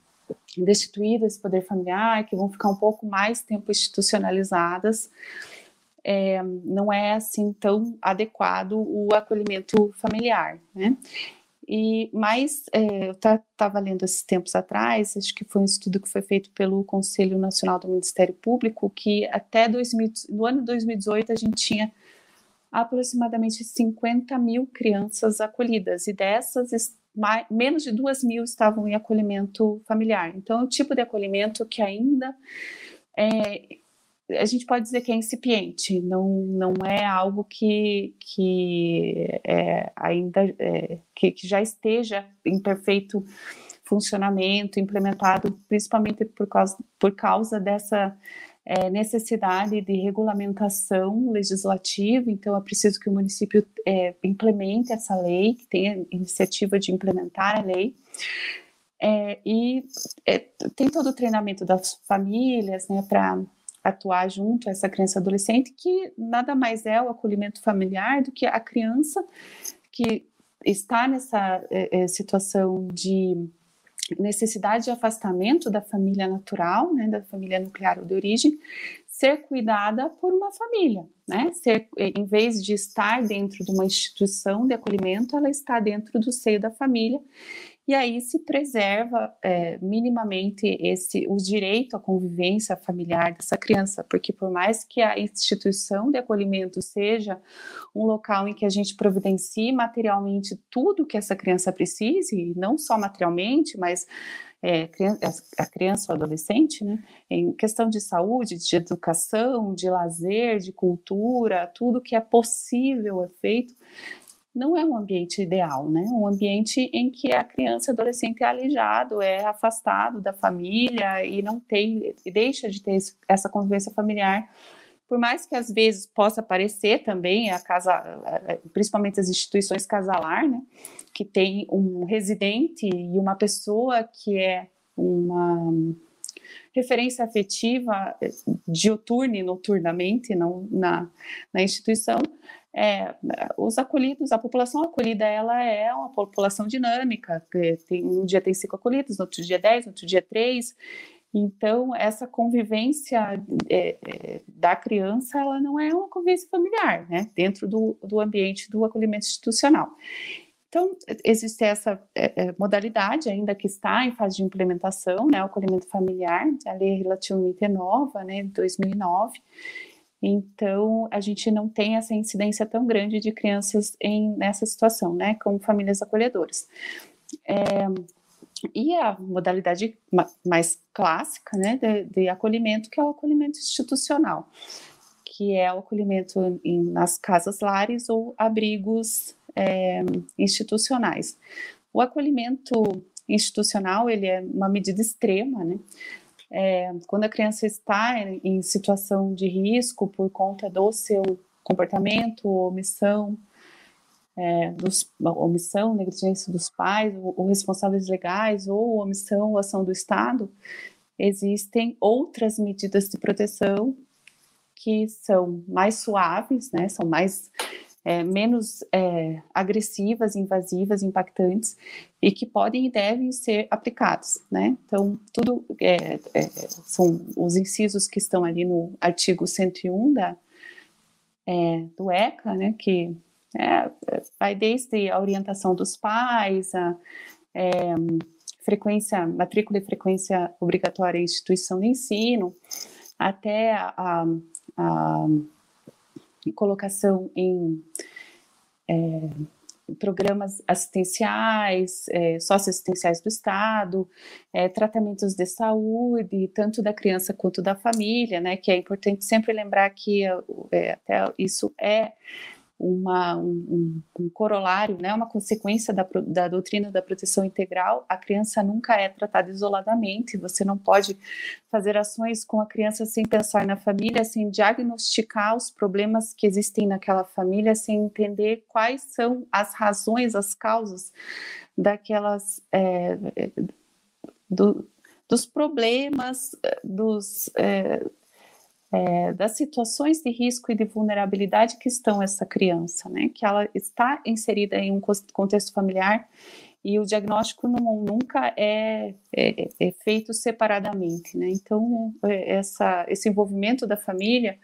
destituídas desse poder familiar, que vão ficar um pouco mais tempo institucionalizadas, é, não é assim tão adequado o acolhimento familiar, né? E mais, é, eu estava lendo esses tempos atrás, acho que foi um estudo que foi feito pelo Conselho Nacional do Ministério Público, que até 2000, no ano 2018 a gente tinha aproximadamente 50 mil crianças acolhidas, e dessas mais, menos de duas mil estavam em acolhimento familiar. Então, é um tipo de acolhimento que ainda é, a gente pode dizer que é incipiente, não, não é algo que, que é, ainda é, que, que, já esteja em perfeito funcionamento, implementado, principalmente por causa, por causa dessa é, necessidade de regulamentação legislativa, então é preciso que o município é, implemente essa lei, que tenha iniciativa de implementar a lei. É, e é, tem todo o treinamento das famílias, né, para atuar junto a essa criança adolescente, que nada mais é o acolhimento familiar do que a criança que está nessa é, é, situação de necessidade de afastamento da família natural, né, da família nuclear ou de origem, ser cuidada por uma família, né? Ser, em vez de estar dentro de uma instituição de acolhimento, ela está dentro do seio da família e aí se preserva é, minimamente esse o direito à convivência familiar dessa criança, porque por mais que a instituição de acolhimento seja um local em que a gente providencie materialmente tudo que essa criança precise, não só materialmente, mas é, a criança ou adolescente, né, em questão de saúde, de educação, de lazer, de cultura, tudo que é possível é feito, não é um ambiente ideal, né? Um ambiente em que a criança e adolescente é alijado, é afastado da família e não tem, e deixa de ter essa convivência familiar. Por mais que às vezes possa aparecer também a casa, principalmente as instituições casalar, né? Que tem um residente e uma pessoa que é uma referência afetiva diuturna e noturnamente não, na, na instituição, é, os acolhidos, a população acolhida, ela é uma população dinâmica, tem, um dia tem cinco acolhidos, no outro dia dez, no outro dia três, então essa convivência é, é, da criança, ela não é uma convivência familiar, né, dentro do, do ambiente do acolhimento institucional. Então, existe essa é, é, modalidade ainda que está em fase de implementação, né, o acolhimento familiar, a lei é relativamente nova, né, de 2009, então, a gente não tem essa incidência tão grande de crianças em, nessa situação, né, com famílias acolhedoras. É, e a modalidade mais clássica, né, de, de, acolhimento, que é o acolhimento institucional, que é o acolhimento em, nas casas lares ou abrigos é, institucionais. O acolhimento institucional, ele é uma medida extrema, né, é, quando a criança está em situação de risco por conta do seu comportamento, omissão, é, dos, omissão, negligência dos pais, ou, ou, responsáveis legais, ou omissão ou ação do Estado, existem outras medidas de proteção que são mais suaves, né, são mais é, menos é, agressivas, invasivas, impactantes e que podem e devem ser aplicados, né? Então, tudo é, é são os incisos que estão ali no artigo 101 da, é, do ECA, né? Que é, vai desde a orientação dos pais, a frequência, matrícula e frequência obrigatória em instituição de ensino, até a, a colocação em é, programas assistenciais, é, socioassistenciais do Estado, é, tratamentos de saúde, tanto da criança quanto da família, né, que é importante sempre lembrar que é, até isso é uma, um, um, corolário, né, uma consequência da, da doutrina da proteção integral, a criança nunca é tratada isoladamente, você não pode fazer ações com a criança sem pensar na família, sem diagnosticar os problemas que existem naquela família, sem entender quais são as razões, as causas daquelas. É, do, dos problemas, dos. É, é, das situações de risco e de vulnerabilidade que estão essa criança, né? Que ela está inserida em um contexto familiar e o diagnóstico não, nunca é, é, é, feito separadamente, né? Então, é, essa, esse envolvimento da família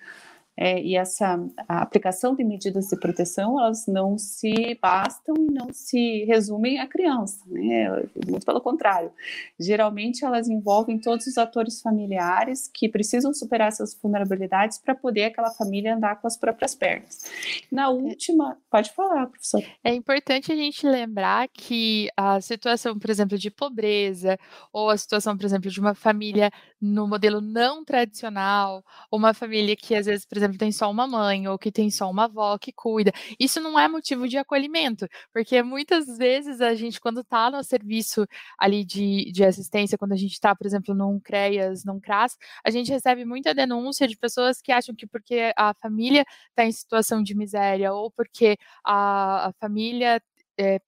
é, e essa aplicação de medidas de proteção, elas não se bastam e não se resumem à criança, né? Muito pelo contrário. Geralmente elas envolvem todos os atores familiares que precisam superar essas vulnerabilidades para poder aquela família andar com as próprias pernas. Na última, pode falar, professor. É importante a gente lembrar que a situação, por exemplo, de pobreza, ou a situação, por exemplo, de uma família no modelo não tradicional, uma família que às vezes, por exemplo, exemplo, tem só uma mãe ou que tem só uma avó que cuida. Isso não é motivo de acolhimento, porque muitas vezes a gente, quando está no serviço ali de, de assistência, quando a gente está, por exemplo, num CREAS, num CRAS, a gente recebe muita denúncia de pessoas que acham que porque a família está em situação de miséria ou porque a, a família é,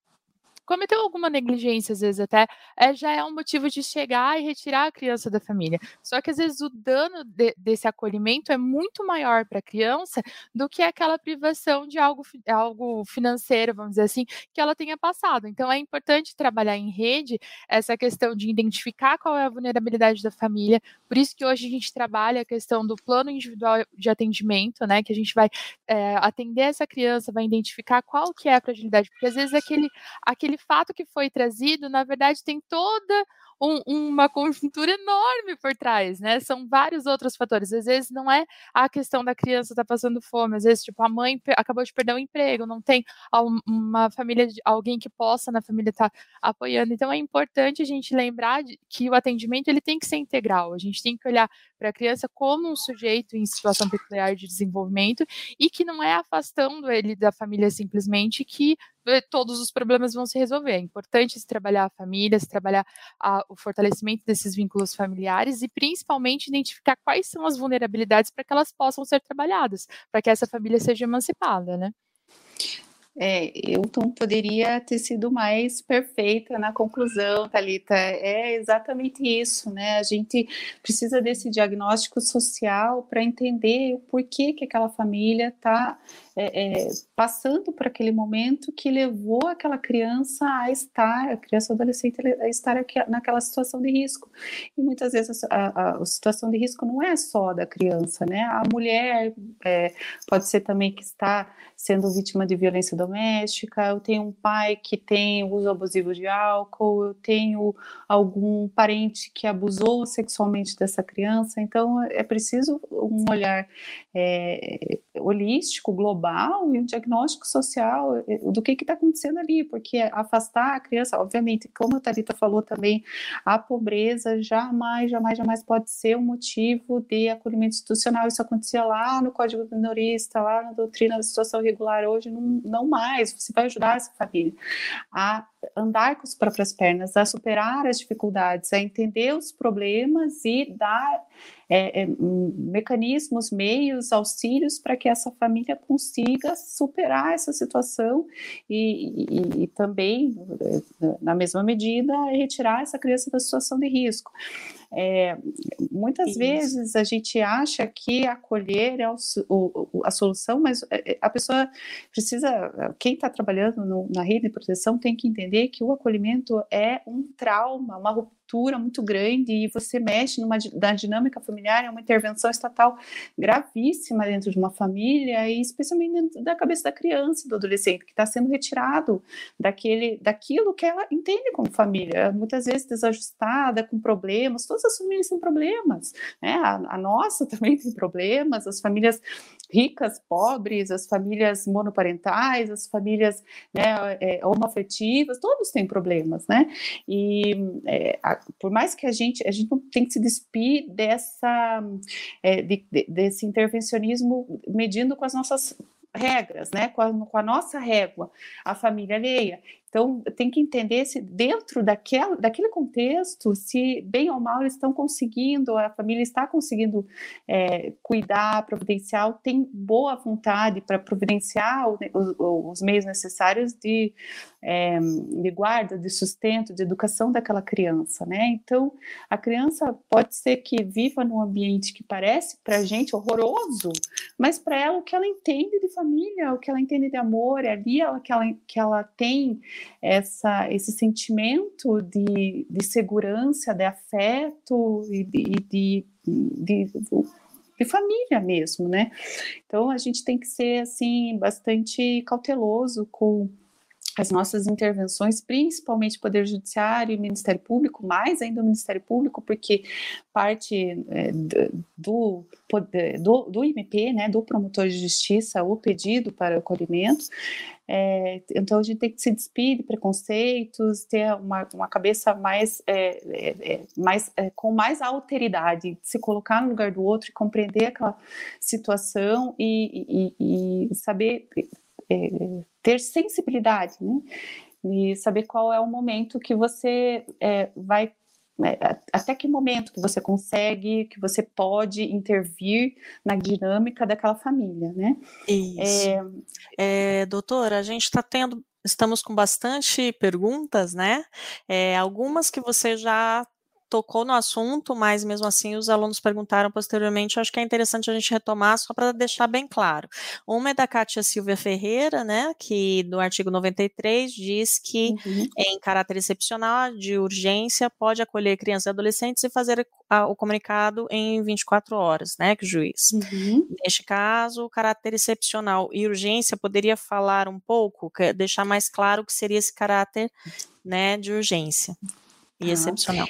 cometeu alguma negligência, às vezes até, é, já é um motivo de chegar e retirar a criança da família. Só que às vezes o dano de, desse acolhimento é muito maior para a criança do que aquela privação de algo, algo financeiro, vamos dizer assim, que ela tenha passado. Então é importante trabalhar em rede essa questão de identificar qual é a vulnerabilidade da família. Por isso que hoje a gente trabalha a questão do plano individual de atendimento, né? Que a gente vai é, atender essa criança, vai identificar qual que é a fragilidade, porque às vezes aquele, aquele aquele fato que foi trazido, na verdade, tem toda um, uma conjuntura enorme por trás, né? São vários outros fatores. Às vezes não é a questão da criança estar tá passando fome, às vezes, tipo, a mãe acabou de perder o um emprego, não tem uma família, alguém que possa na família estar tá apoiando. Então é importante a gente lembrar que o atendimento ele tem que ser integral. A gente tem que olhar para a criança como um sujeito em situação peculiar de desenvolvimento e que não é afastando ele da família simplesmente que todos os problemas vão se resolver. É importante se trabalhar a família, se trabalhar a, o fortalecimento desses vínculos familiares e principalmente identificar quais são as vulnerabilidades para que elas possam ser trabalhadas, para que essa família seja emancipada, né? É, eu não poderia ter sido mais perfeita na conclusão, Talita. É exatamente isso, né? A gente precisa desse diagnóstico social para entender o porquê que aquela família está é, é, passando por aquele momento que levou aquela criança a estar, a criança adolescente a estar aqui, naquela situação de risco. E muitas vezes a, a, a, situação de risco não é só da criança, né? A mulher é, pode ser também que está sendo vítima de violência doméstica, eu tenho um pai que tem uso abusivo de álcool, eu tenho algum parente que abusou sexualmente dessa criança, então é preciso um olhar é, holístico, global e um diagnóstico social é, do que está acontecendo ali, porque afastar a criança, obviamente, como a Thalita falou também, a pobreza jamais, jamais, jamais pode ser um motivo de acolhimento institucional, isso acontecia lá no Código Minorista, lá na doutrina da situação regular, hoje não, não mais, você vai ajudar essa família a andar com as próprias pernas, a superar as dificuldades, a entender os problemas e dar é, é, mecanismos, meios, auxílios para que essa família consiga superar essa situação e, e, e, também, na mesma medida, retirar essa criança da situação de risco. É, muitas Isso. vezes a gente acha que acolher é o, o, a solução, mas é, é, a pessoa precisa, quem está trabalhando no, na rede de proteção tem que entender que o acolhimento é um trauma, uma ruptura muito grande e você mexe numa da dinâmica familiar, é uma intervenção estatal gravíssima dentro de uma família e especialmente dentro da cabeça da criança, do adolescente que está sendo retirado daquele, daquilo que ela entende como família, muitas vezes desajustada, com problemas. Todas as famílias têm problemas, né? A, a nossa também tem problemas. As famílias ricas, pobres, as famílias monoparentais, as famílias né, é, homoafetivas, todos têm problemas, né? E é, a, por mais que a gente, a gente não tem que se despir dessa, é, de, de, desse intervencionismo medindo com as nossas regras, né, com a, com a, nossa régua, a família alheia. Então, tem que entender se dentro daquela, daquele contexto, se bem ou mal eles estão conseguindo, a família está conseguindo é, cuidar, providenciar, tem boa vontade para providenciar os, os, meios necessários de, é, de guarda, de sustento, de educação daquela criança, né? Então, a criança pode ser que viva num ambiente que parece para a gente horroroso, mas para ela o que ela entende de família, o que ela entende de amor, é ali ela, que, ela, que ela tem essa, esse sentimento de, de segurança, de afeto e de, de, de, de família mesmo, né? Então a gente tem que ser assim bastante cauteloso com as nossas intervenções, principalmente Poder Judiciário e Ministério Público, mais ainda o Ministério Público, porque parte é, do, do, do MP, né, do promotor de justiça, o pedido para o acolhimento, é, então a gente tem que se despir de preconceitos, ter uma, uma cabeça mais, é, é, é mais é, com mais alteridade, se colocar no lugar do outro e compreender aquela situação e, e, e saber é, ter sensibilidade, né? E saber qual é o momento que você é, vai né, até que momento que você consegue, que você pode intervir na dinâmica daquela família, né? Isso. É, é, doutora, a gente está tendo, estamos com bastante perguntas, né? É, algumas que você já tocou no assunto, mas mesmo assim os alunos perguntaram posteriormente, acho que é interessante a gente retomar só para deixar bem claro. Uma é da Kátia Silvia Ferreira, né, que no artigo 93 diz que uhum. em caráter excepcional de urgência pode acolher crianças e adolescentes e fazer a, o comunicado em 24 horas, né, que o juiz. Uhum. Neste caso, o caráter excepcional e urgência poderia falar um pouco, deixar mais claro o que seria esse caráter, né, de urgência e ah, excepcional.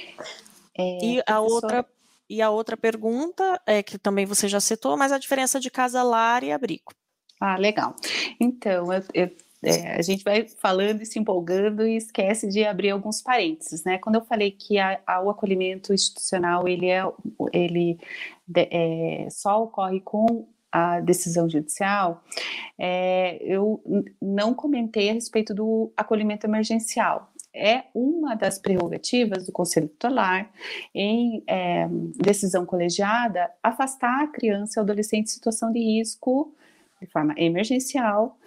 É, e a outra e a outra pergunta é que também você já citou, mas a diferença de casa lar e abrigo. Ah, legal. Então, eu, eu, é, a gente vai falando e se empolgando e esquece de abrir alguns parênteses, né? Quando eu falei que a, a, o acolhimento institucional ele é ele é, só ocorre com a decisão judicial, é, eu não comentei a respeito do acolhimento emergencial é uma das prerrogativas do Conselho Tutelar em é, decisão colegiada afastar a criança e adolescente em situação de risco de forma emergencial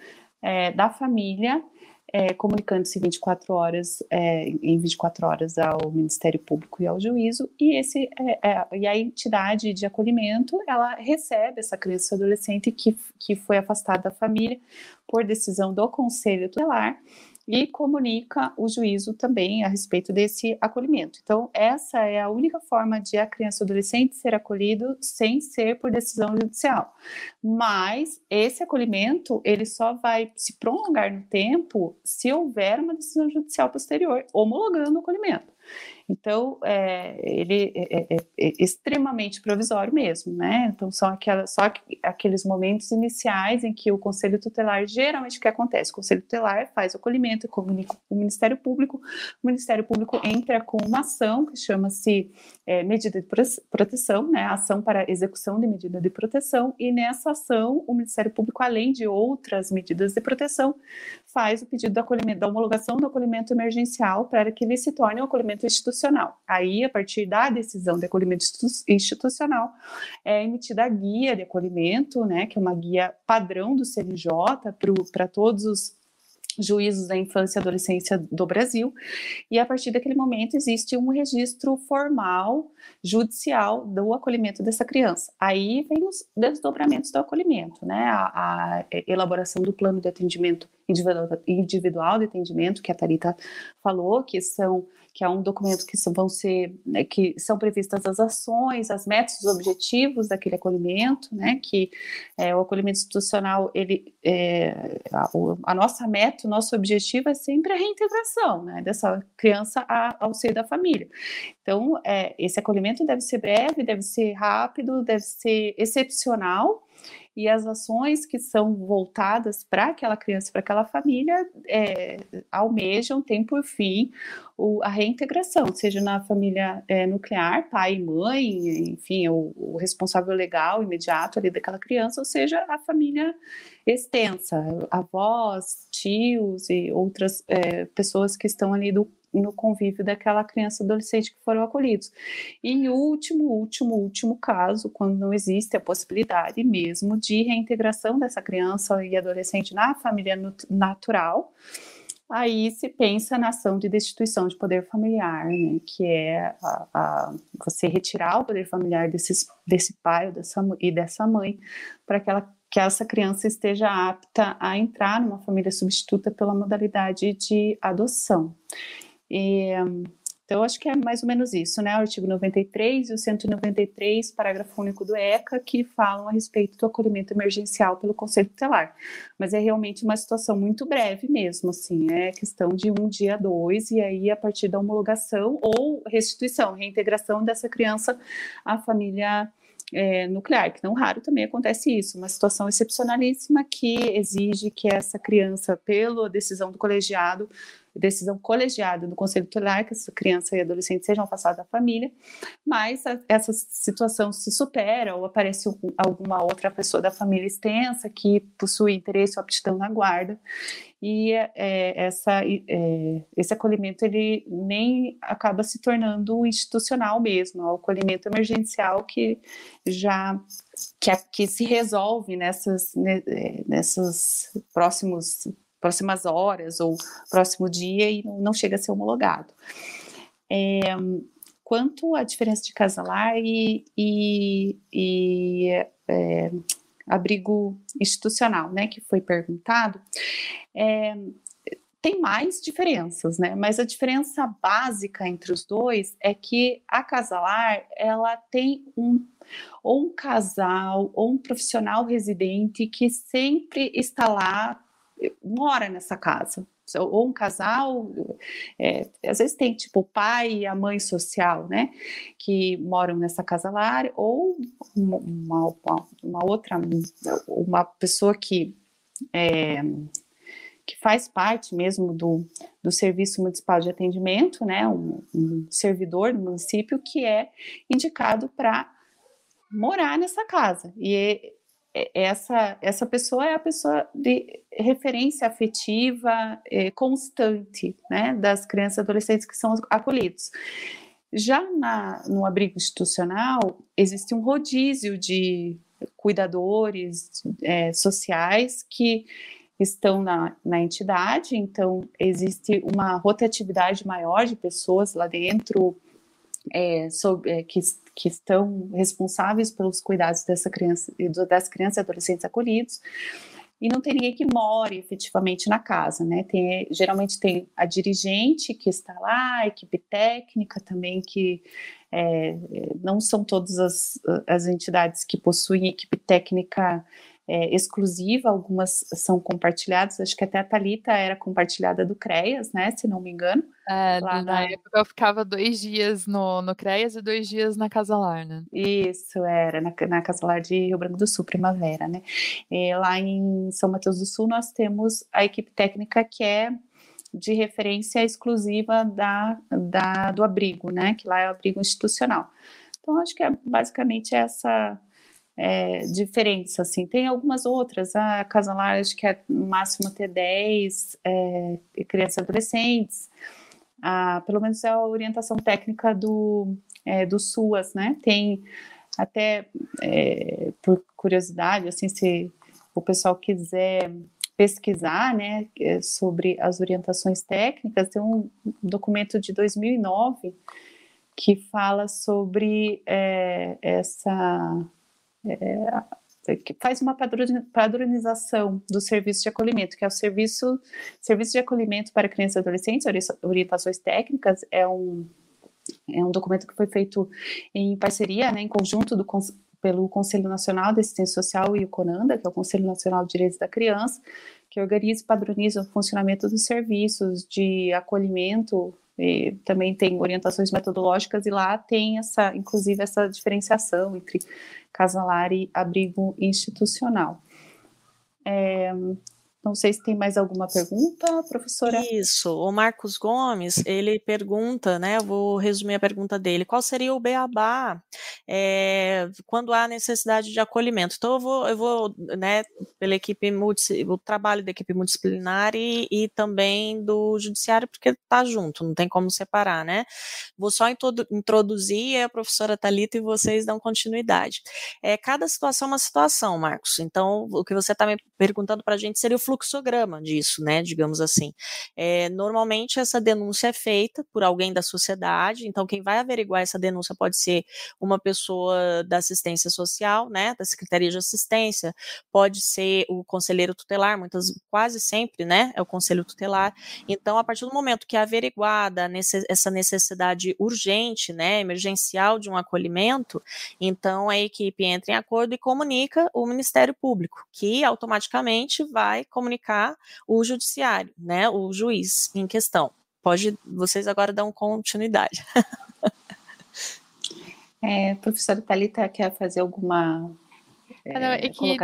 é, da família é, comunicando-se 24 horas, é, em 24 horas ao Ministério Público e ao juízo, e, esse, é, é, e a entidade de acolhimento, ela recebe essa criança ou adolescente que, que foi afastada da família por decisão do Conselho Tutelar, e comunica o juízo também a respeito desse acolhimento. Então, essa é a única forma de a criança ou adolescente ser acolhido sem ser por decisão judicial. Mas esse acolhimento, ele só vai se prolongar no tempo se houver uma decisão judicial posterior homologando o acolhimento. Então, é, ele é, é, é, é, extremamente provisório mesmo, né? Então, são aquelas, só aqueles momentos iniciais em que o Conselho Tutelar, geralmente o que acontece? O Conselho Tutelar faz o acolhimento, comunica o Ministério Público, o Ministério Público entra com uma ação que chama-se é, medida de proteção, né? Ação para execução de medida de proteção, e nessa ação, o Ministério Público, além de outras medidas de proteção, faz o pedido do acolhimento, da homologação do acolhimento emergencial para que ele se torne um acolhimento institucional institucional. Aí, a partir da decisão de acolhimento institucional, é emitida a guia de acolhimento, né, que é uma guia padrão do CNJ para todos os juízos da infância e adolescência do Brasil, e a partir daquele momento existe um registro formal judicial do acolhimento dessa criança. Aí vem os desdobramentos do acolhimento, né? A, a elaboração do plano de atendimento individual, individual de atendimento que a Tarita falou, que são que é um documento que vão ser, né, que são previstas as ações, as metas, os objetivos daquele acolhimento, né, que é, o acolhimento institucional, ele, é, a, a, nossa meta, o nosso objetivo é sempre a reintegração, né, dessa criança a, ao seio da família. Então, é, esse acolhimento deve ser breve, deve ser rápido, deve ser excepcional, e as ações que são voltadas para aquela criança, para aquela família, é, almejam, têm por fim o, a reintegração, seja na família é, nuclear, pai e mãe, enfim, o, o, responsável legal imediato ali daquela criança, ou seja, a família extensa, avós, tios e outras é, pessoas que estão ali do, no convívio daquela criança adolescente que foram acolhidos. E em último, último, último caso, quando não existe a possibilidade mesmo de reintegração dessa criança e adolescente na família natural, aí se pensa na ação de destituição de poder familiar, né, que é a, a, você retirar o poder familiar desses, desse pai dessa, e dessa mãe para que, ela, que essa criança esteja apta a entrar numa família substituta pela modalidade de adoção. E, então, acho que é mais ou menos isso, né? O artigo 93 e o 193, parágrafo único do ECA, que falam a respeito do acolhimento emergencial pelo Conselho Tutelar. Mas é realmente uma situação muito breve mesmo, assim, é questão de um dia, dois, e aí a partir da homologação ou restituição, reintegração dessa criança à família é, nuclear, que não raro também acontece isso, uma situação excepcionalíssima que exige que essa criança, pela decisão do colegiado, decisão colegiada do Conselho Tutelar que essa criança e adolescente sejam afastados da família, mas a, essa situação se supera ou aparece alguma outra pessoa da família extensa que possui interesse ou aptidão na guarda. E é, essa, é, esse acolhimento ele nem acaba se tornando institucional mesmo, é o acolhimento emergencial que já que, que se resolve nessas, nessas próximos próximas horas ou próximo dia e não chega a ser homologado. É, quanto à diferença de casalar e, e, e é, abrigo institucional, né, que foi perguntado, é, tem mais diferenças, né? Mas a diferença básica entre os dois é que a casalar ela tem um ou um casal ou um profissional residente que sempre está lá mora nessa casa. Ou um casal, é, às vezes tem tipo o pai e a mãe social, né? Que moram nessa casa lar, ou uma, uma, uma outra, uma pessoa que é, que faz parte mesmo do, do Serviço Municipal de Atendimento, né, um, um servidor do município que é indicado para morar nessa casa. E essa, essa pessoa é a pessoa de referência afetiva é, constante né, das crianças e adolescentes que são acolhidos. Já na, no abrigo institucional, existe um rodízio de cuidadores é, sociais que estão na, na entidade, então existe uma rotatividade maior de pessoas lá dentro é, sobre, é, que, que estão responsáveis pelos cuidados dessa criança, das crianças e adolescentes acolhidos e não tem ninguém que more efetivamente na casa, né? Tem, geralmente tem a dirigente que está lá, a equipe técnica também, que é, não são todas as, as entidades que possuem equipe técnica é, exclusiva, algumas são compartilhadas, acho que até a Talita era compartilhada do CREAS, né, se não me engano. É, na, na, época eu ficava dois dias no, no CREAS e dois dias na Casa Lar, né? Isso, era, na, na Casa Lar de Rio Branco do Sul, Primavera, né. E lá em São Mateus do Sul nós temos a equipe técnica que é de referência exclusiva da, da, do abrigo, né, que lá é o abrigo institucional. Então, acho que é basicamente essa é, diferentes, assim. Tem algumas outras, a Casa Lar, acho que é máximo ter 10 é, crianças adolescentes, a, pelo menos é a orientação técnica do, é, do SUAS, né? Tem até, é, por curiosidade, assim, se o pessoal quiser pesquisar, né, é, sobre as orientações técnicas, tem um documento de 2009 que fala sobre é, essa é, que faz uma padronização do serviço de acolhimento, que é o serviço, serviço de acolhimento para crianças e adolescentes, orientações técnicas, é um, é um documento que foi feito em parceria, né, em conjunto do, pelo Conselho Nacional de Assistência Social e o CONANDA, que é o Conselho Nacional de Direitos da Criança, que organiza e padroniza o funcionamento dos serviços de acolhimento e também tem orientações metodológicas e lá tem essa, inclusive essa diferenciação entre casalar e abrigo institucional. É, não sei se tem mais alguma pergunta, professora. Isso, o Marcos Gomes, ele pergunta, né, eu vou resumir a pergunta dele, qual seria o beabá é, quando há necessidade de acolhimento? Então eu vou, eu vou né, pela equipe, o trabalho da equipe multidisciplinar e, e também do judiciário, porque está junto, não tem como separar, né? Vou só introduzir a professora Talita e vocês dão continuidade. É, cada situação é uma situação, Marcos, então o que você está me perguntando para a gente seria o fluxo fluxograma disso, né, digamos assim. É, normalmente essa denúncia é feita por alguém da sociedade, então quem vai averiguar essa denúncia pode ser uma pessoa da assistência social, né, da Secretaria de Assistência, pode ser o conselheiro tutelar, muitas, quase sempre, né, é o conselho tutelar. Então, a partir do momento que é averiguada essa necessidade urgente, né, emergencial de um acolhimento, então a equipe entra em acordo e comunica o Ministério Público, que automaticamente vai comunicar o judiciário, né, o juiz em questão. Pode, vocês agora dão continuidade. é, professora Thalita quer fazer alguma é, é que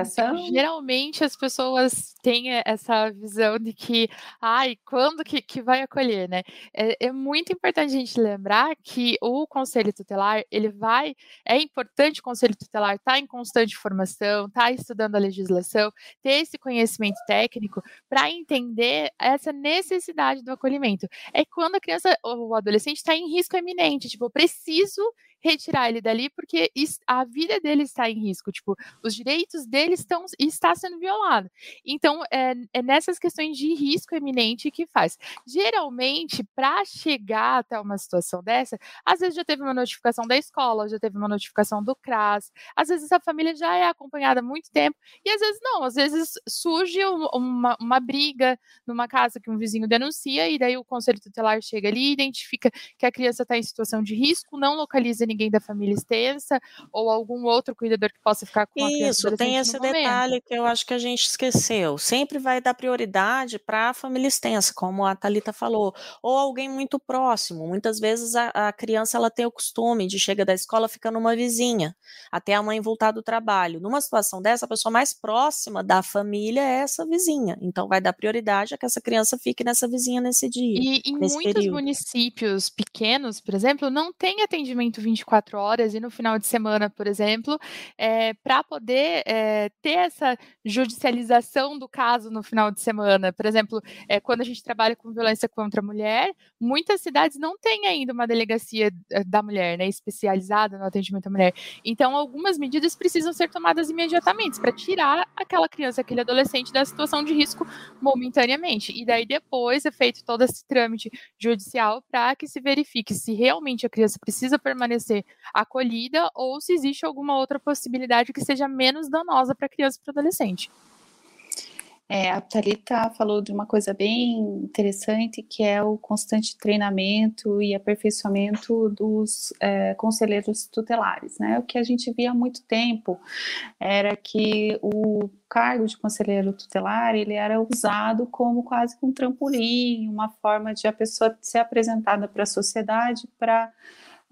geralmente as pessoas têm essa visão de que, ai, quando que, que vai acolher, né? É, é, muito importante a gente lembrar que o conselho tutelar, ele vai, é importante o conselho tutelar estar tá em constante formação, estar tá estudando a legislação, ter esse conhecimento técnico para entender essa necessidade do acolhimento. É quando a criança ou o adolescente está em risco eminente, tipo, eu preciso retirar ele dali porque a vida dele está em risco, tipo, os direitos dele estão está sendo violado. Então, é, é nessas questões de risco eminente que faz. Geralmente, para chegar até uma situação dessa, às vezes já teve uma notificação da escola, já teve uma notificação do CRAS, às vezes a família já é acompanhada há muito tempo, e às vezes não, às vezes surge uma, uma briga numa casa que um vizinho denuncia, e daí o conselho tutelar chega ali, identifica que a criança está em situação de risco, não localiza ninguém da família extensa ou algum outro cuidador que possa ficar com a criança. Isso, tem esse detalhe que eu acho que a gente esqueceu. Sempre vai dar prioridade para a família extensa, como a Talita falou, ou alguém muito próximo. Muitas vezes a, a criança ela tem o costume de chegar da escola ficar numa vizinha, até a mãe voltar do trabalho. Numa situação dessa, a pessoa mais próxima da família é essa vizinha. Então vai dar prioridade a que essa criança fique nessa vizinha nesse dia. E em muitos período. municípios pequenos, por exemplo, não tem atendimento 24 24 horas e no final de semana, por exemplo, é, para poder é, ter essa judicialização do caso no final de semana. Por exemplo, é, quando a gente trabalha com violência contra a mulher, muitas cidades não têm ainda uma delegacia da mulher, né, especializada no atendimento à mulher. Então, algumas medidas precisam ser tomadas imediatamente para tirar aquela criança, aquele adolescente da situação de risco momentaneamente. E daí depois é feito todo esse trâmite judicial para que se verifique se realmente a criança precisa permanecer acolhida ou se existe alguma outra possibilidade que seja menos danosa para criança e para adolescente. É, a Thalita falou de uma coisa bem interessante, que é o constante treinamento e aperfeiçoamento dos é, conselheiros tutelares. Né? O que a gente via há muito tempo era que o cargo de conselheiro tutelar ele era usado como quase um trampolim, uma forma de a pessoa ser apresentada para a sociedade para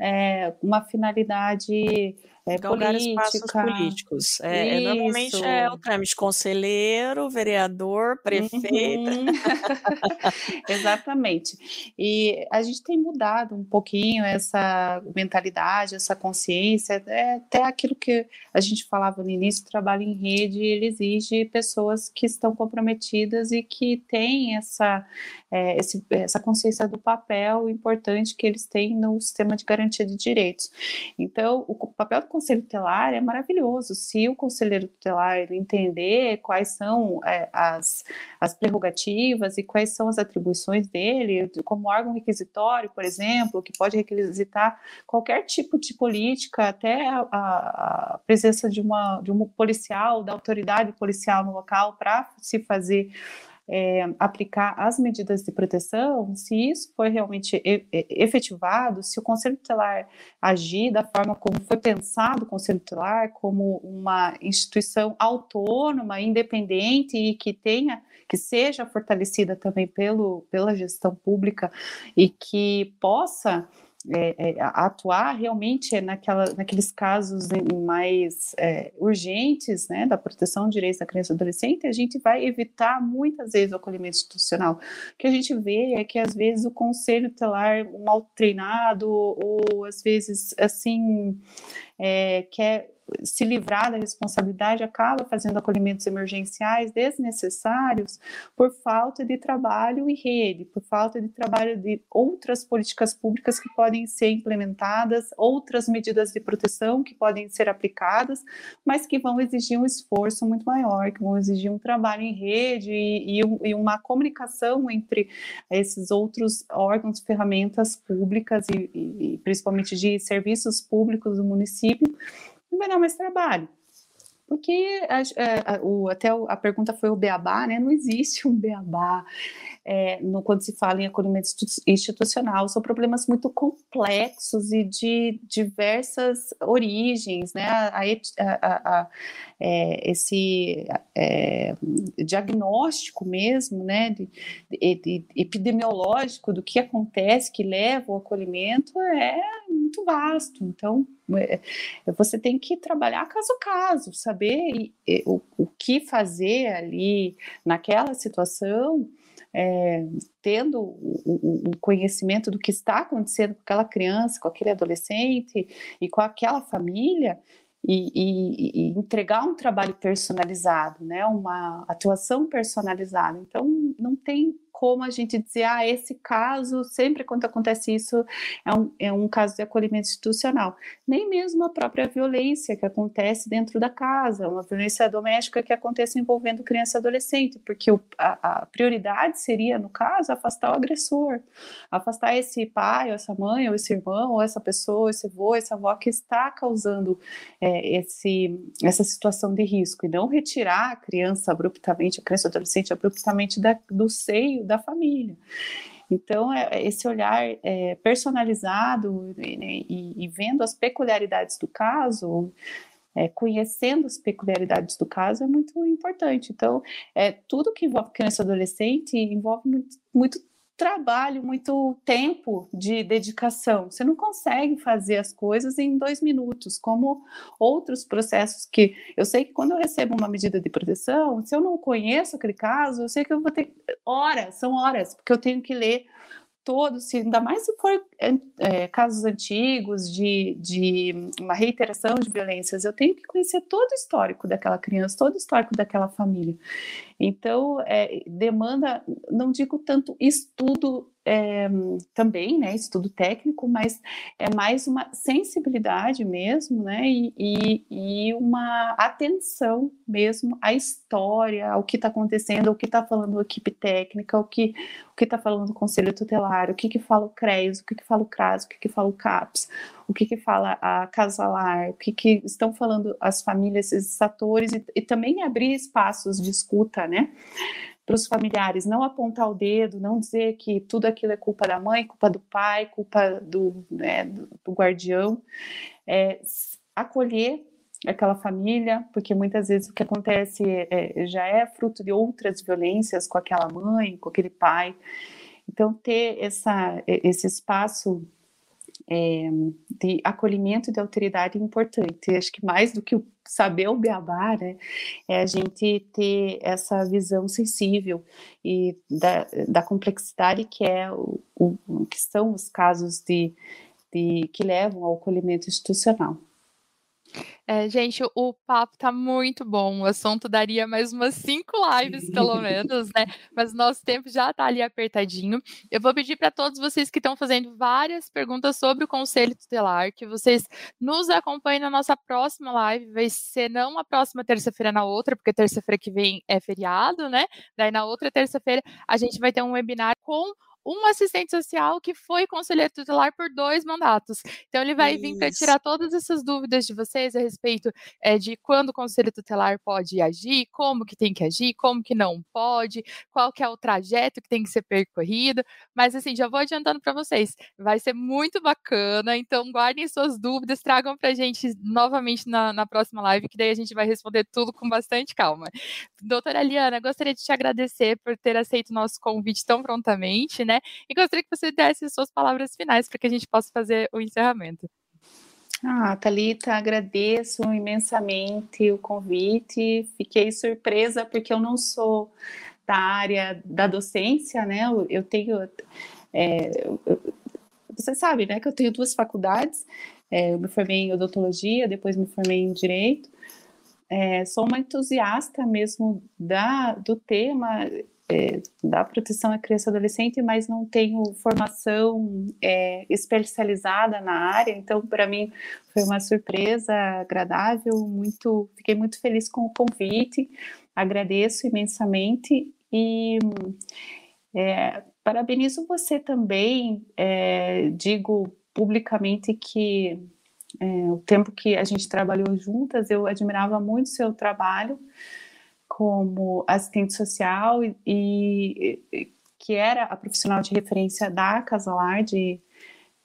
é, uma finalidade é, Galgar política. espaços políticos. É, é, normalmente é o trâmite conselheiro, vereador, prefeito. Uhum. Exatamente. E a gente tem mudado um pouquinho essa mentalidade, essa consciência, é, até aquilo que a gente falava no início, o trabalho em rede, ele exige pessoas que estão comprometidas e que têm essa, é, esse, essa consciência do papel importante que eles têm no sistema de garantia de direitos. Então, o papel do conselho tutelar é maravilhoso. Se o conselheiro tutelar entender quais são é, as, as prerrogativas e quais são as atribuições dele, como órgão requisitório, por exemplo, que pode requisitar qualquer tipo de política, até a, a presença de, uma, de um policial, da autoridade policial no local para se fazer é, aplicar as medidas de proteção, se isso foi realmente efetivado, se o Conselho Tutelar agir da forma como foi pensado o Conselho Tutelar, como uma instituição autônoma, independente e que tenha que seja fortalecida também pelo, pela gestão pública e que possa é, é, atuar realmente naquela, naqueles casos mais é, urgentes né, da proteção de direitos da criança e adolescente, a gente vai evitar muitas vezes o acolhimento institucional. O que a gente vê é que às vezes o conselho telar mal treinado ou às vezes assim é, quer se livrar da responsabilidade, acaba fazendo acolhimentos emergenciais desnecessários por falta de trabalho em rede, por falta de trabalho de outras políticas públicas que podem ser implementadas, outras medidas de proteção que podem ser aplicadas, mas que vão exigir um esforço muito maior, que vão exigir um trabalho em rede e, e, e uma comunicação entre esses outros órgãos, ferramentas públicas e, e principalmente de serviços públicos do município não vai dar mais trabalho. Porque a, a, a, o, até a pergunta foi o beabá, né? Não existe um beabá é, no, quando se fala em acolhimento institucional. São problemas muito complexos e de diversas origens, né? A, é, esse é, diagnóstico mesmo, né? De, de, de, epidemiológico do que acontece que leva ao acolhimento é muito vasto. Então, é, você tem que trabalhar caso a caso, saber o, o que fazer ali naquela situação é, tendo o, o, conhecimento do que está acontecendo com aquela criança, com aquele adolescente e com aquela família, e, e, e, entregar um trabalho personalizado, né? uma atuação personalizada. Então, não tem como a gente dizer, ah, esse caso, sempre quando acontece isso, é um, é um caso de acolhimento institucional. Nem mesmo a própria violência que acontece dentro da casa, uma violência doméstica que acontece envolvendo criança e adolescente, porque o, a, a, prioridade seria, no caso, afastar o agressor, afastar esse pai, ou essa mãe, ou esse irmão, ou essa pessoa, esse avô, essa avó que está causando é, esse, essa situação de risco, e não retirar a criança abruptamente, a criança adolescente abruptamente da, do seio da família. Então, é, é, esse olhar é, personalizado e, e, e, vendo as peculiaridades do caso, é, conhecendo as peculiaridades do caso, é muito importante. Então, é, tudo que envolve criança e adolescente envolve muito, muito trabalho, muito tempo de dedicação. Você não consegue fazer as coisas em dois minutos, como outros processos que eu sei que quando eu recebo uma medida de proteção, se eu não conheço aquele caso, eu sei que eu vou ter horas, são horas, porque eu tenho que ler todo, se ainda mais se for é, é, casos antigos de, de uma reiteração de violências, eu tenho que conhecer todo o histórico daquela criança, todo o histórico daquela família. Então, é, demanda, não digo tanto estudo é, também, né, estudo técnico, mas é mais uma sensibilidade mesmo, né, e, e, e uma atenção mesmo à história, ao que está acontecendo, ao que está falando a equipe técnica, o que o que está falando o conselho tutelar, o que que fala o CRES, o que que fala o CRAS, o que que fala o CAPS, o que que fala a Casalar, o que que estão falando as famílias, esses atores, e, e também abrir espaços de escuta, né, para os familiares, não apontar o dedo, não dizer que tudo aquilo é culpa da mãe, culpa do pai, culpa do, né, do, do guardião, é, acolher aquela família, porque muitas vezes o que acontece é, já é fruto de outras violências com aquela mãe, com aquele pai. Então, ter essa, esse espaço é, de acolhimento de autoridade importante. Acho que mais do que saber o beabá, né, é a gente ter essa visão sensível e da, da complexidade que é o, o, que são os casos de, de que levam ao acolhimento institucional. É, gente, o papo tá muito bom. O assunto daria mais umas cinco lives, pelo menos, né? Mas nosso tempo já tá ali apertadinho. Eu vou pedir para todos vocês que estão fazendo várias perguntas sobre o Conselho Tutelar, que vocês nos acompanhem na nossa próxima live. Vai ser não a próxima terça-feira, na outra, porque terça-feira que vem é feriado, né? Daí na outra terça-feira a gente vai ter um webinar com um assistente social que foi conselheiro tutelar por dois mandatos. Então, ele vai Isso. vir para tirar todas essas dúvidas de vocês a respeito é, de quando o conselho tutelar pode agir, como que tem que agir, como que não pode, qual que é o trajeto que tem que ser percorrido. Mas, assim, já vou adiantando para vocês, vai ser muito bacana. Então, guardem suas dúvidas, tragam para a gente novamente na, na próxima live, que daí a gente vai responder tudo com bastante calma. Doutora Liana, gostaria de te agradecer por ter aceito o nosso convite tão prontamente, né? E gostaria que você desse suas palavras finais para que a gente possa fazer o encerramento. Ah, Thalita, agradeço imensamente o convite. Fiquei surpresa porque eu não sou da área da docência, né? Eu, tenho. É, você sabe, né, que eu tenho duas faculdades. É, eu me formei em odontologia, depois me formei em direito. É, sou uma entusiasta mesmo da, do tema é, da proteção à criança e adolescente, mas não tenho formação é, especializada na área, então para mim foi uma surpresa agradável, muito, fiquei muito feliz com o convite, agradeço imensamente e é, parabenizo você também, é, digo publicamente que é, o tempo que a gente trabalhou juntas, eu admirava muito seu trabalho, como assistente social e, e, que era a profissional de referência da Casalar de,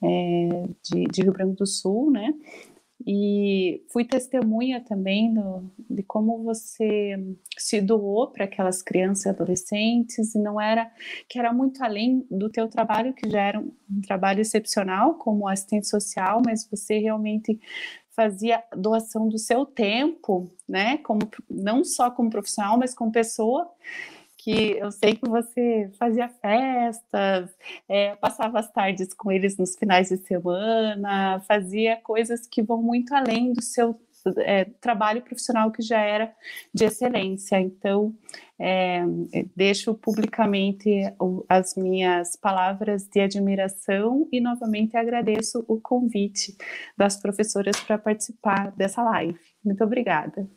é, de, de, Rio Branco do Sul, né? E fui testemunha também do, de como você se doou para aquelas crianças e adolescentes e não era que era muito além do teu trabalho que já era um, um trabalho excepcional como assistente social, mas você realmente fazia doação do seu tempo, né? Como não só como profissional, mas como pessoa. Que eu sei que você fazia festas, é, passava as tardes com eles nos finais de semana, fazia coisas que vão muito além do seu é, trabalho profissional que já era de excelência. Então, é, deixo publicamente as minhas palavras de admiração e novamente agradeço o convite das professoras para participar dessa live. Muito obrigada.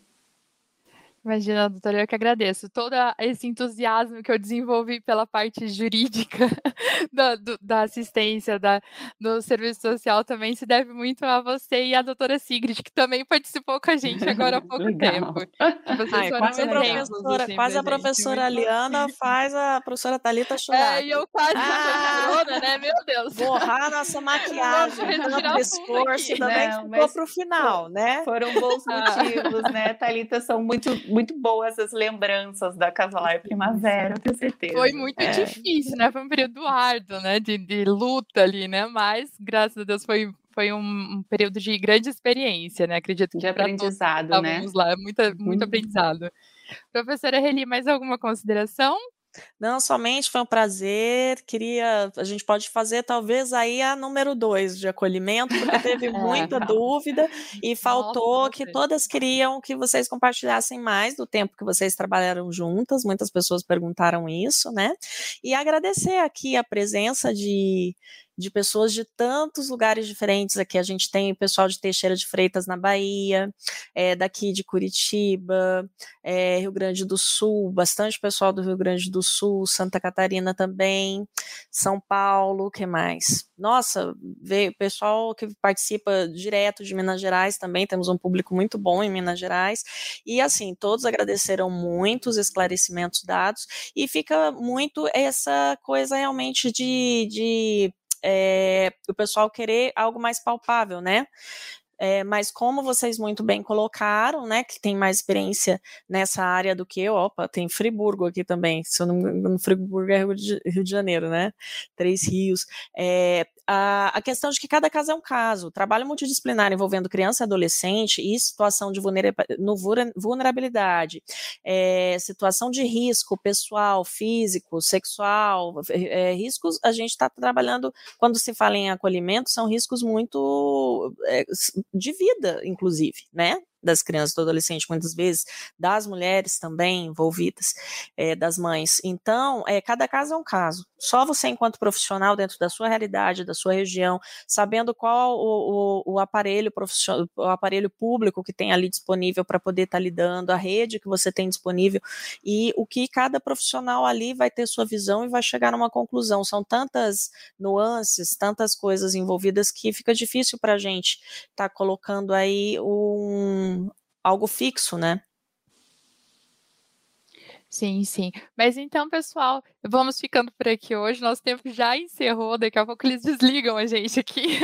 Imagina, doutora, eu que agradeço. Todo esse entusiasmo que eu desenvolvi pela parte jurídica da, do, da assistência, da, do serviço social também se deve muito a você e a doutora Sigrid, que também participou com a gente agora há pouco tempo. Vocês Ai, quase, a professora, assim, quase a professora Aliana faz a professora Thalita chorar. É, e eu quase ah, chorona, né? Meu Deus. Borrar nossa maquiagem, pescoço, ainda bem que ficou para o final, né? Foram bons ah. motivos, né? Thalita, são muito muito boas as lembranças da Casalar Primavera, tenho certeza. Foi muito é. difícil, né? Foi um período árduo, né? De, de luta ali, né? Mas, graças a Deus, foi, foi um, um período de grande experiência, né? Acredito que de aprendizado, né? Lá, muita, muito uhum. aprendizado. Professora Reli, mais alguma consideração? Não, somente foi um prazer. Queria, a gente pode fazer talvez aí a número dois de acolhimento, porque teve é, muita dúvida e faltou Nossa, que todas queriam que vocês compartilhassem mais do tempo que vocês trabalharam juntas. Muitas pessoas perguntaram isso, né? E agradecer aqui a presença de de pessoas de tantos lugares diferentes. Aqui a gente tem o pessoal de Teixeira de Freitas na Bahia, é, daqui de Curitiba, é, Rio Grande do Sul, bastante pessoal do Rio Grande do Sul, Santa Catarina também, São Paulo, que mais? Nossa, veio pessoal que participa direto de Minas Gerais também, temos um público muito bom em Minas Gerais, e assim, todos agradeceram muito os esclarecimentos dados, e fica muito essa coisa realmente de, de é, o pessoal querer algo mais palpável, né? É, mas como vocês muito bem colocaram, né, que tem mais experiência nessa área do que eu, opa, tem Friburgo aqui também, se eu não engano, Friburgo é Rio de, Rio de Janeiro, né, Três Rios, é, a, a questão de que cada caso é um caso. Trabalho multidisciplinar envolvendo criança e adolescente e situação de vulnerabilidade, é, situação de risco pessoal, físico, sexual, é, riscos, a gente está trabalhando, quando se fala em acolhimento, são riscos muito é, de vida, inclusive, né? Das crianças do adolescente, muitas vezes, das mulheres também envolvidas, é, das mães. Então, é, cada caso é um caso. Só você, enquanto profissional, dentro da sua realidade, da sua região, sabendo qual o, o, o aparelho profissional, o aparelho público que tem ali disponível para poder estar tá lidando, a rede que você tem disponível, e o que cada profissional ali vai ter sua visão e vai chegar numa conclusão. São tantas nuances, tantas coisas envolvidas que fica difícil para a gente estar tá colocando aí um algo fixo, né? Sim, sim. Mas então, pessoal, vamos ficando por aqui hoje. Nosso tempo já encerrou, daqui a pouco eles desligam a gente aqui.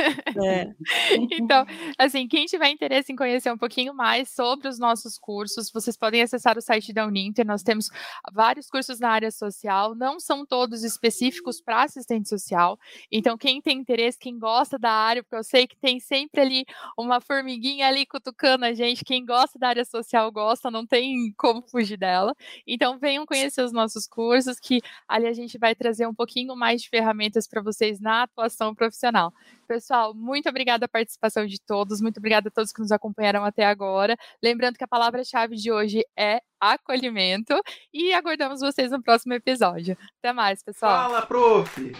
É. então, assim, quem tiver interesse em conhecer um pouquinho mais sobre os nossos cursos, vocês podem acessar o site da Uninter. Nós temos vários cursos na área social, não são todos específicos para assistente social. Então, quem tem interesse, quem gosta da área, porque eu sei que tem sempre ali uma formiguinha ali cutucando a gente, quem gosta da área social gosta, não tem como fugir dela. Então, então, venham conhecer os nossos cursos, que ali a gente vai trazer um pouquinho mais de ferramentas para vocês na atuação profissional. Pessoal, muito obrigada a participação de todos, muito obrigada a todos que nos acompanharam até agora. Lembrando que a palavra-chave de hoje é acolhimento e aguardamos vocês no próximo episódio. Até mais, pessoal. Fala, prof!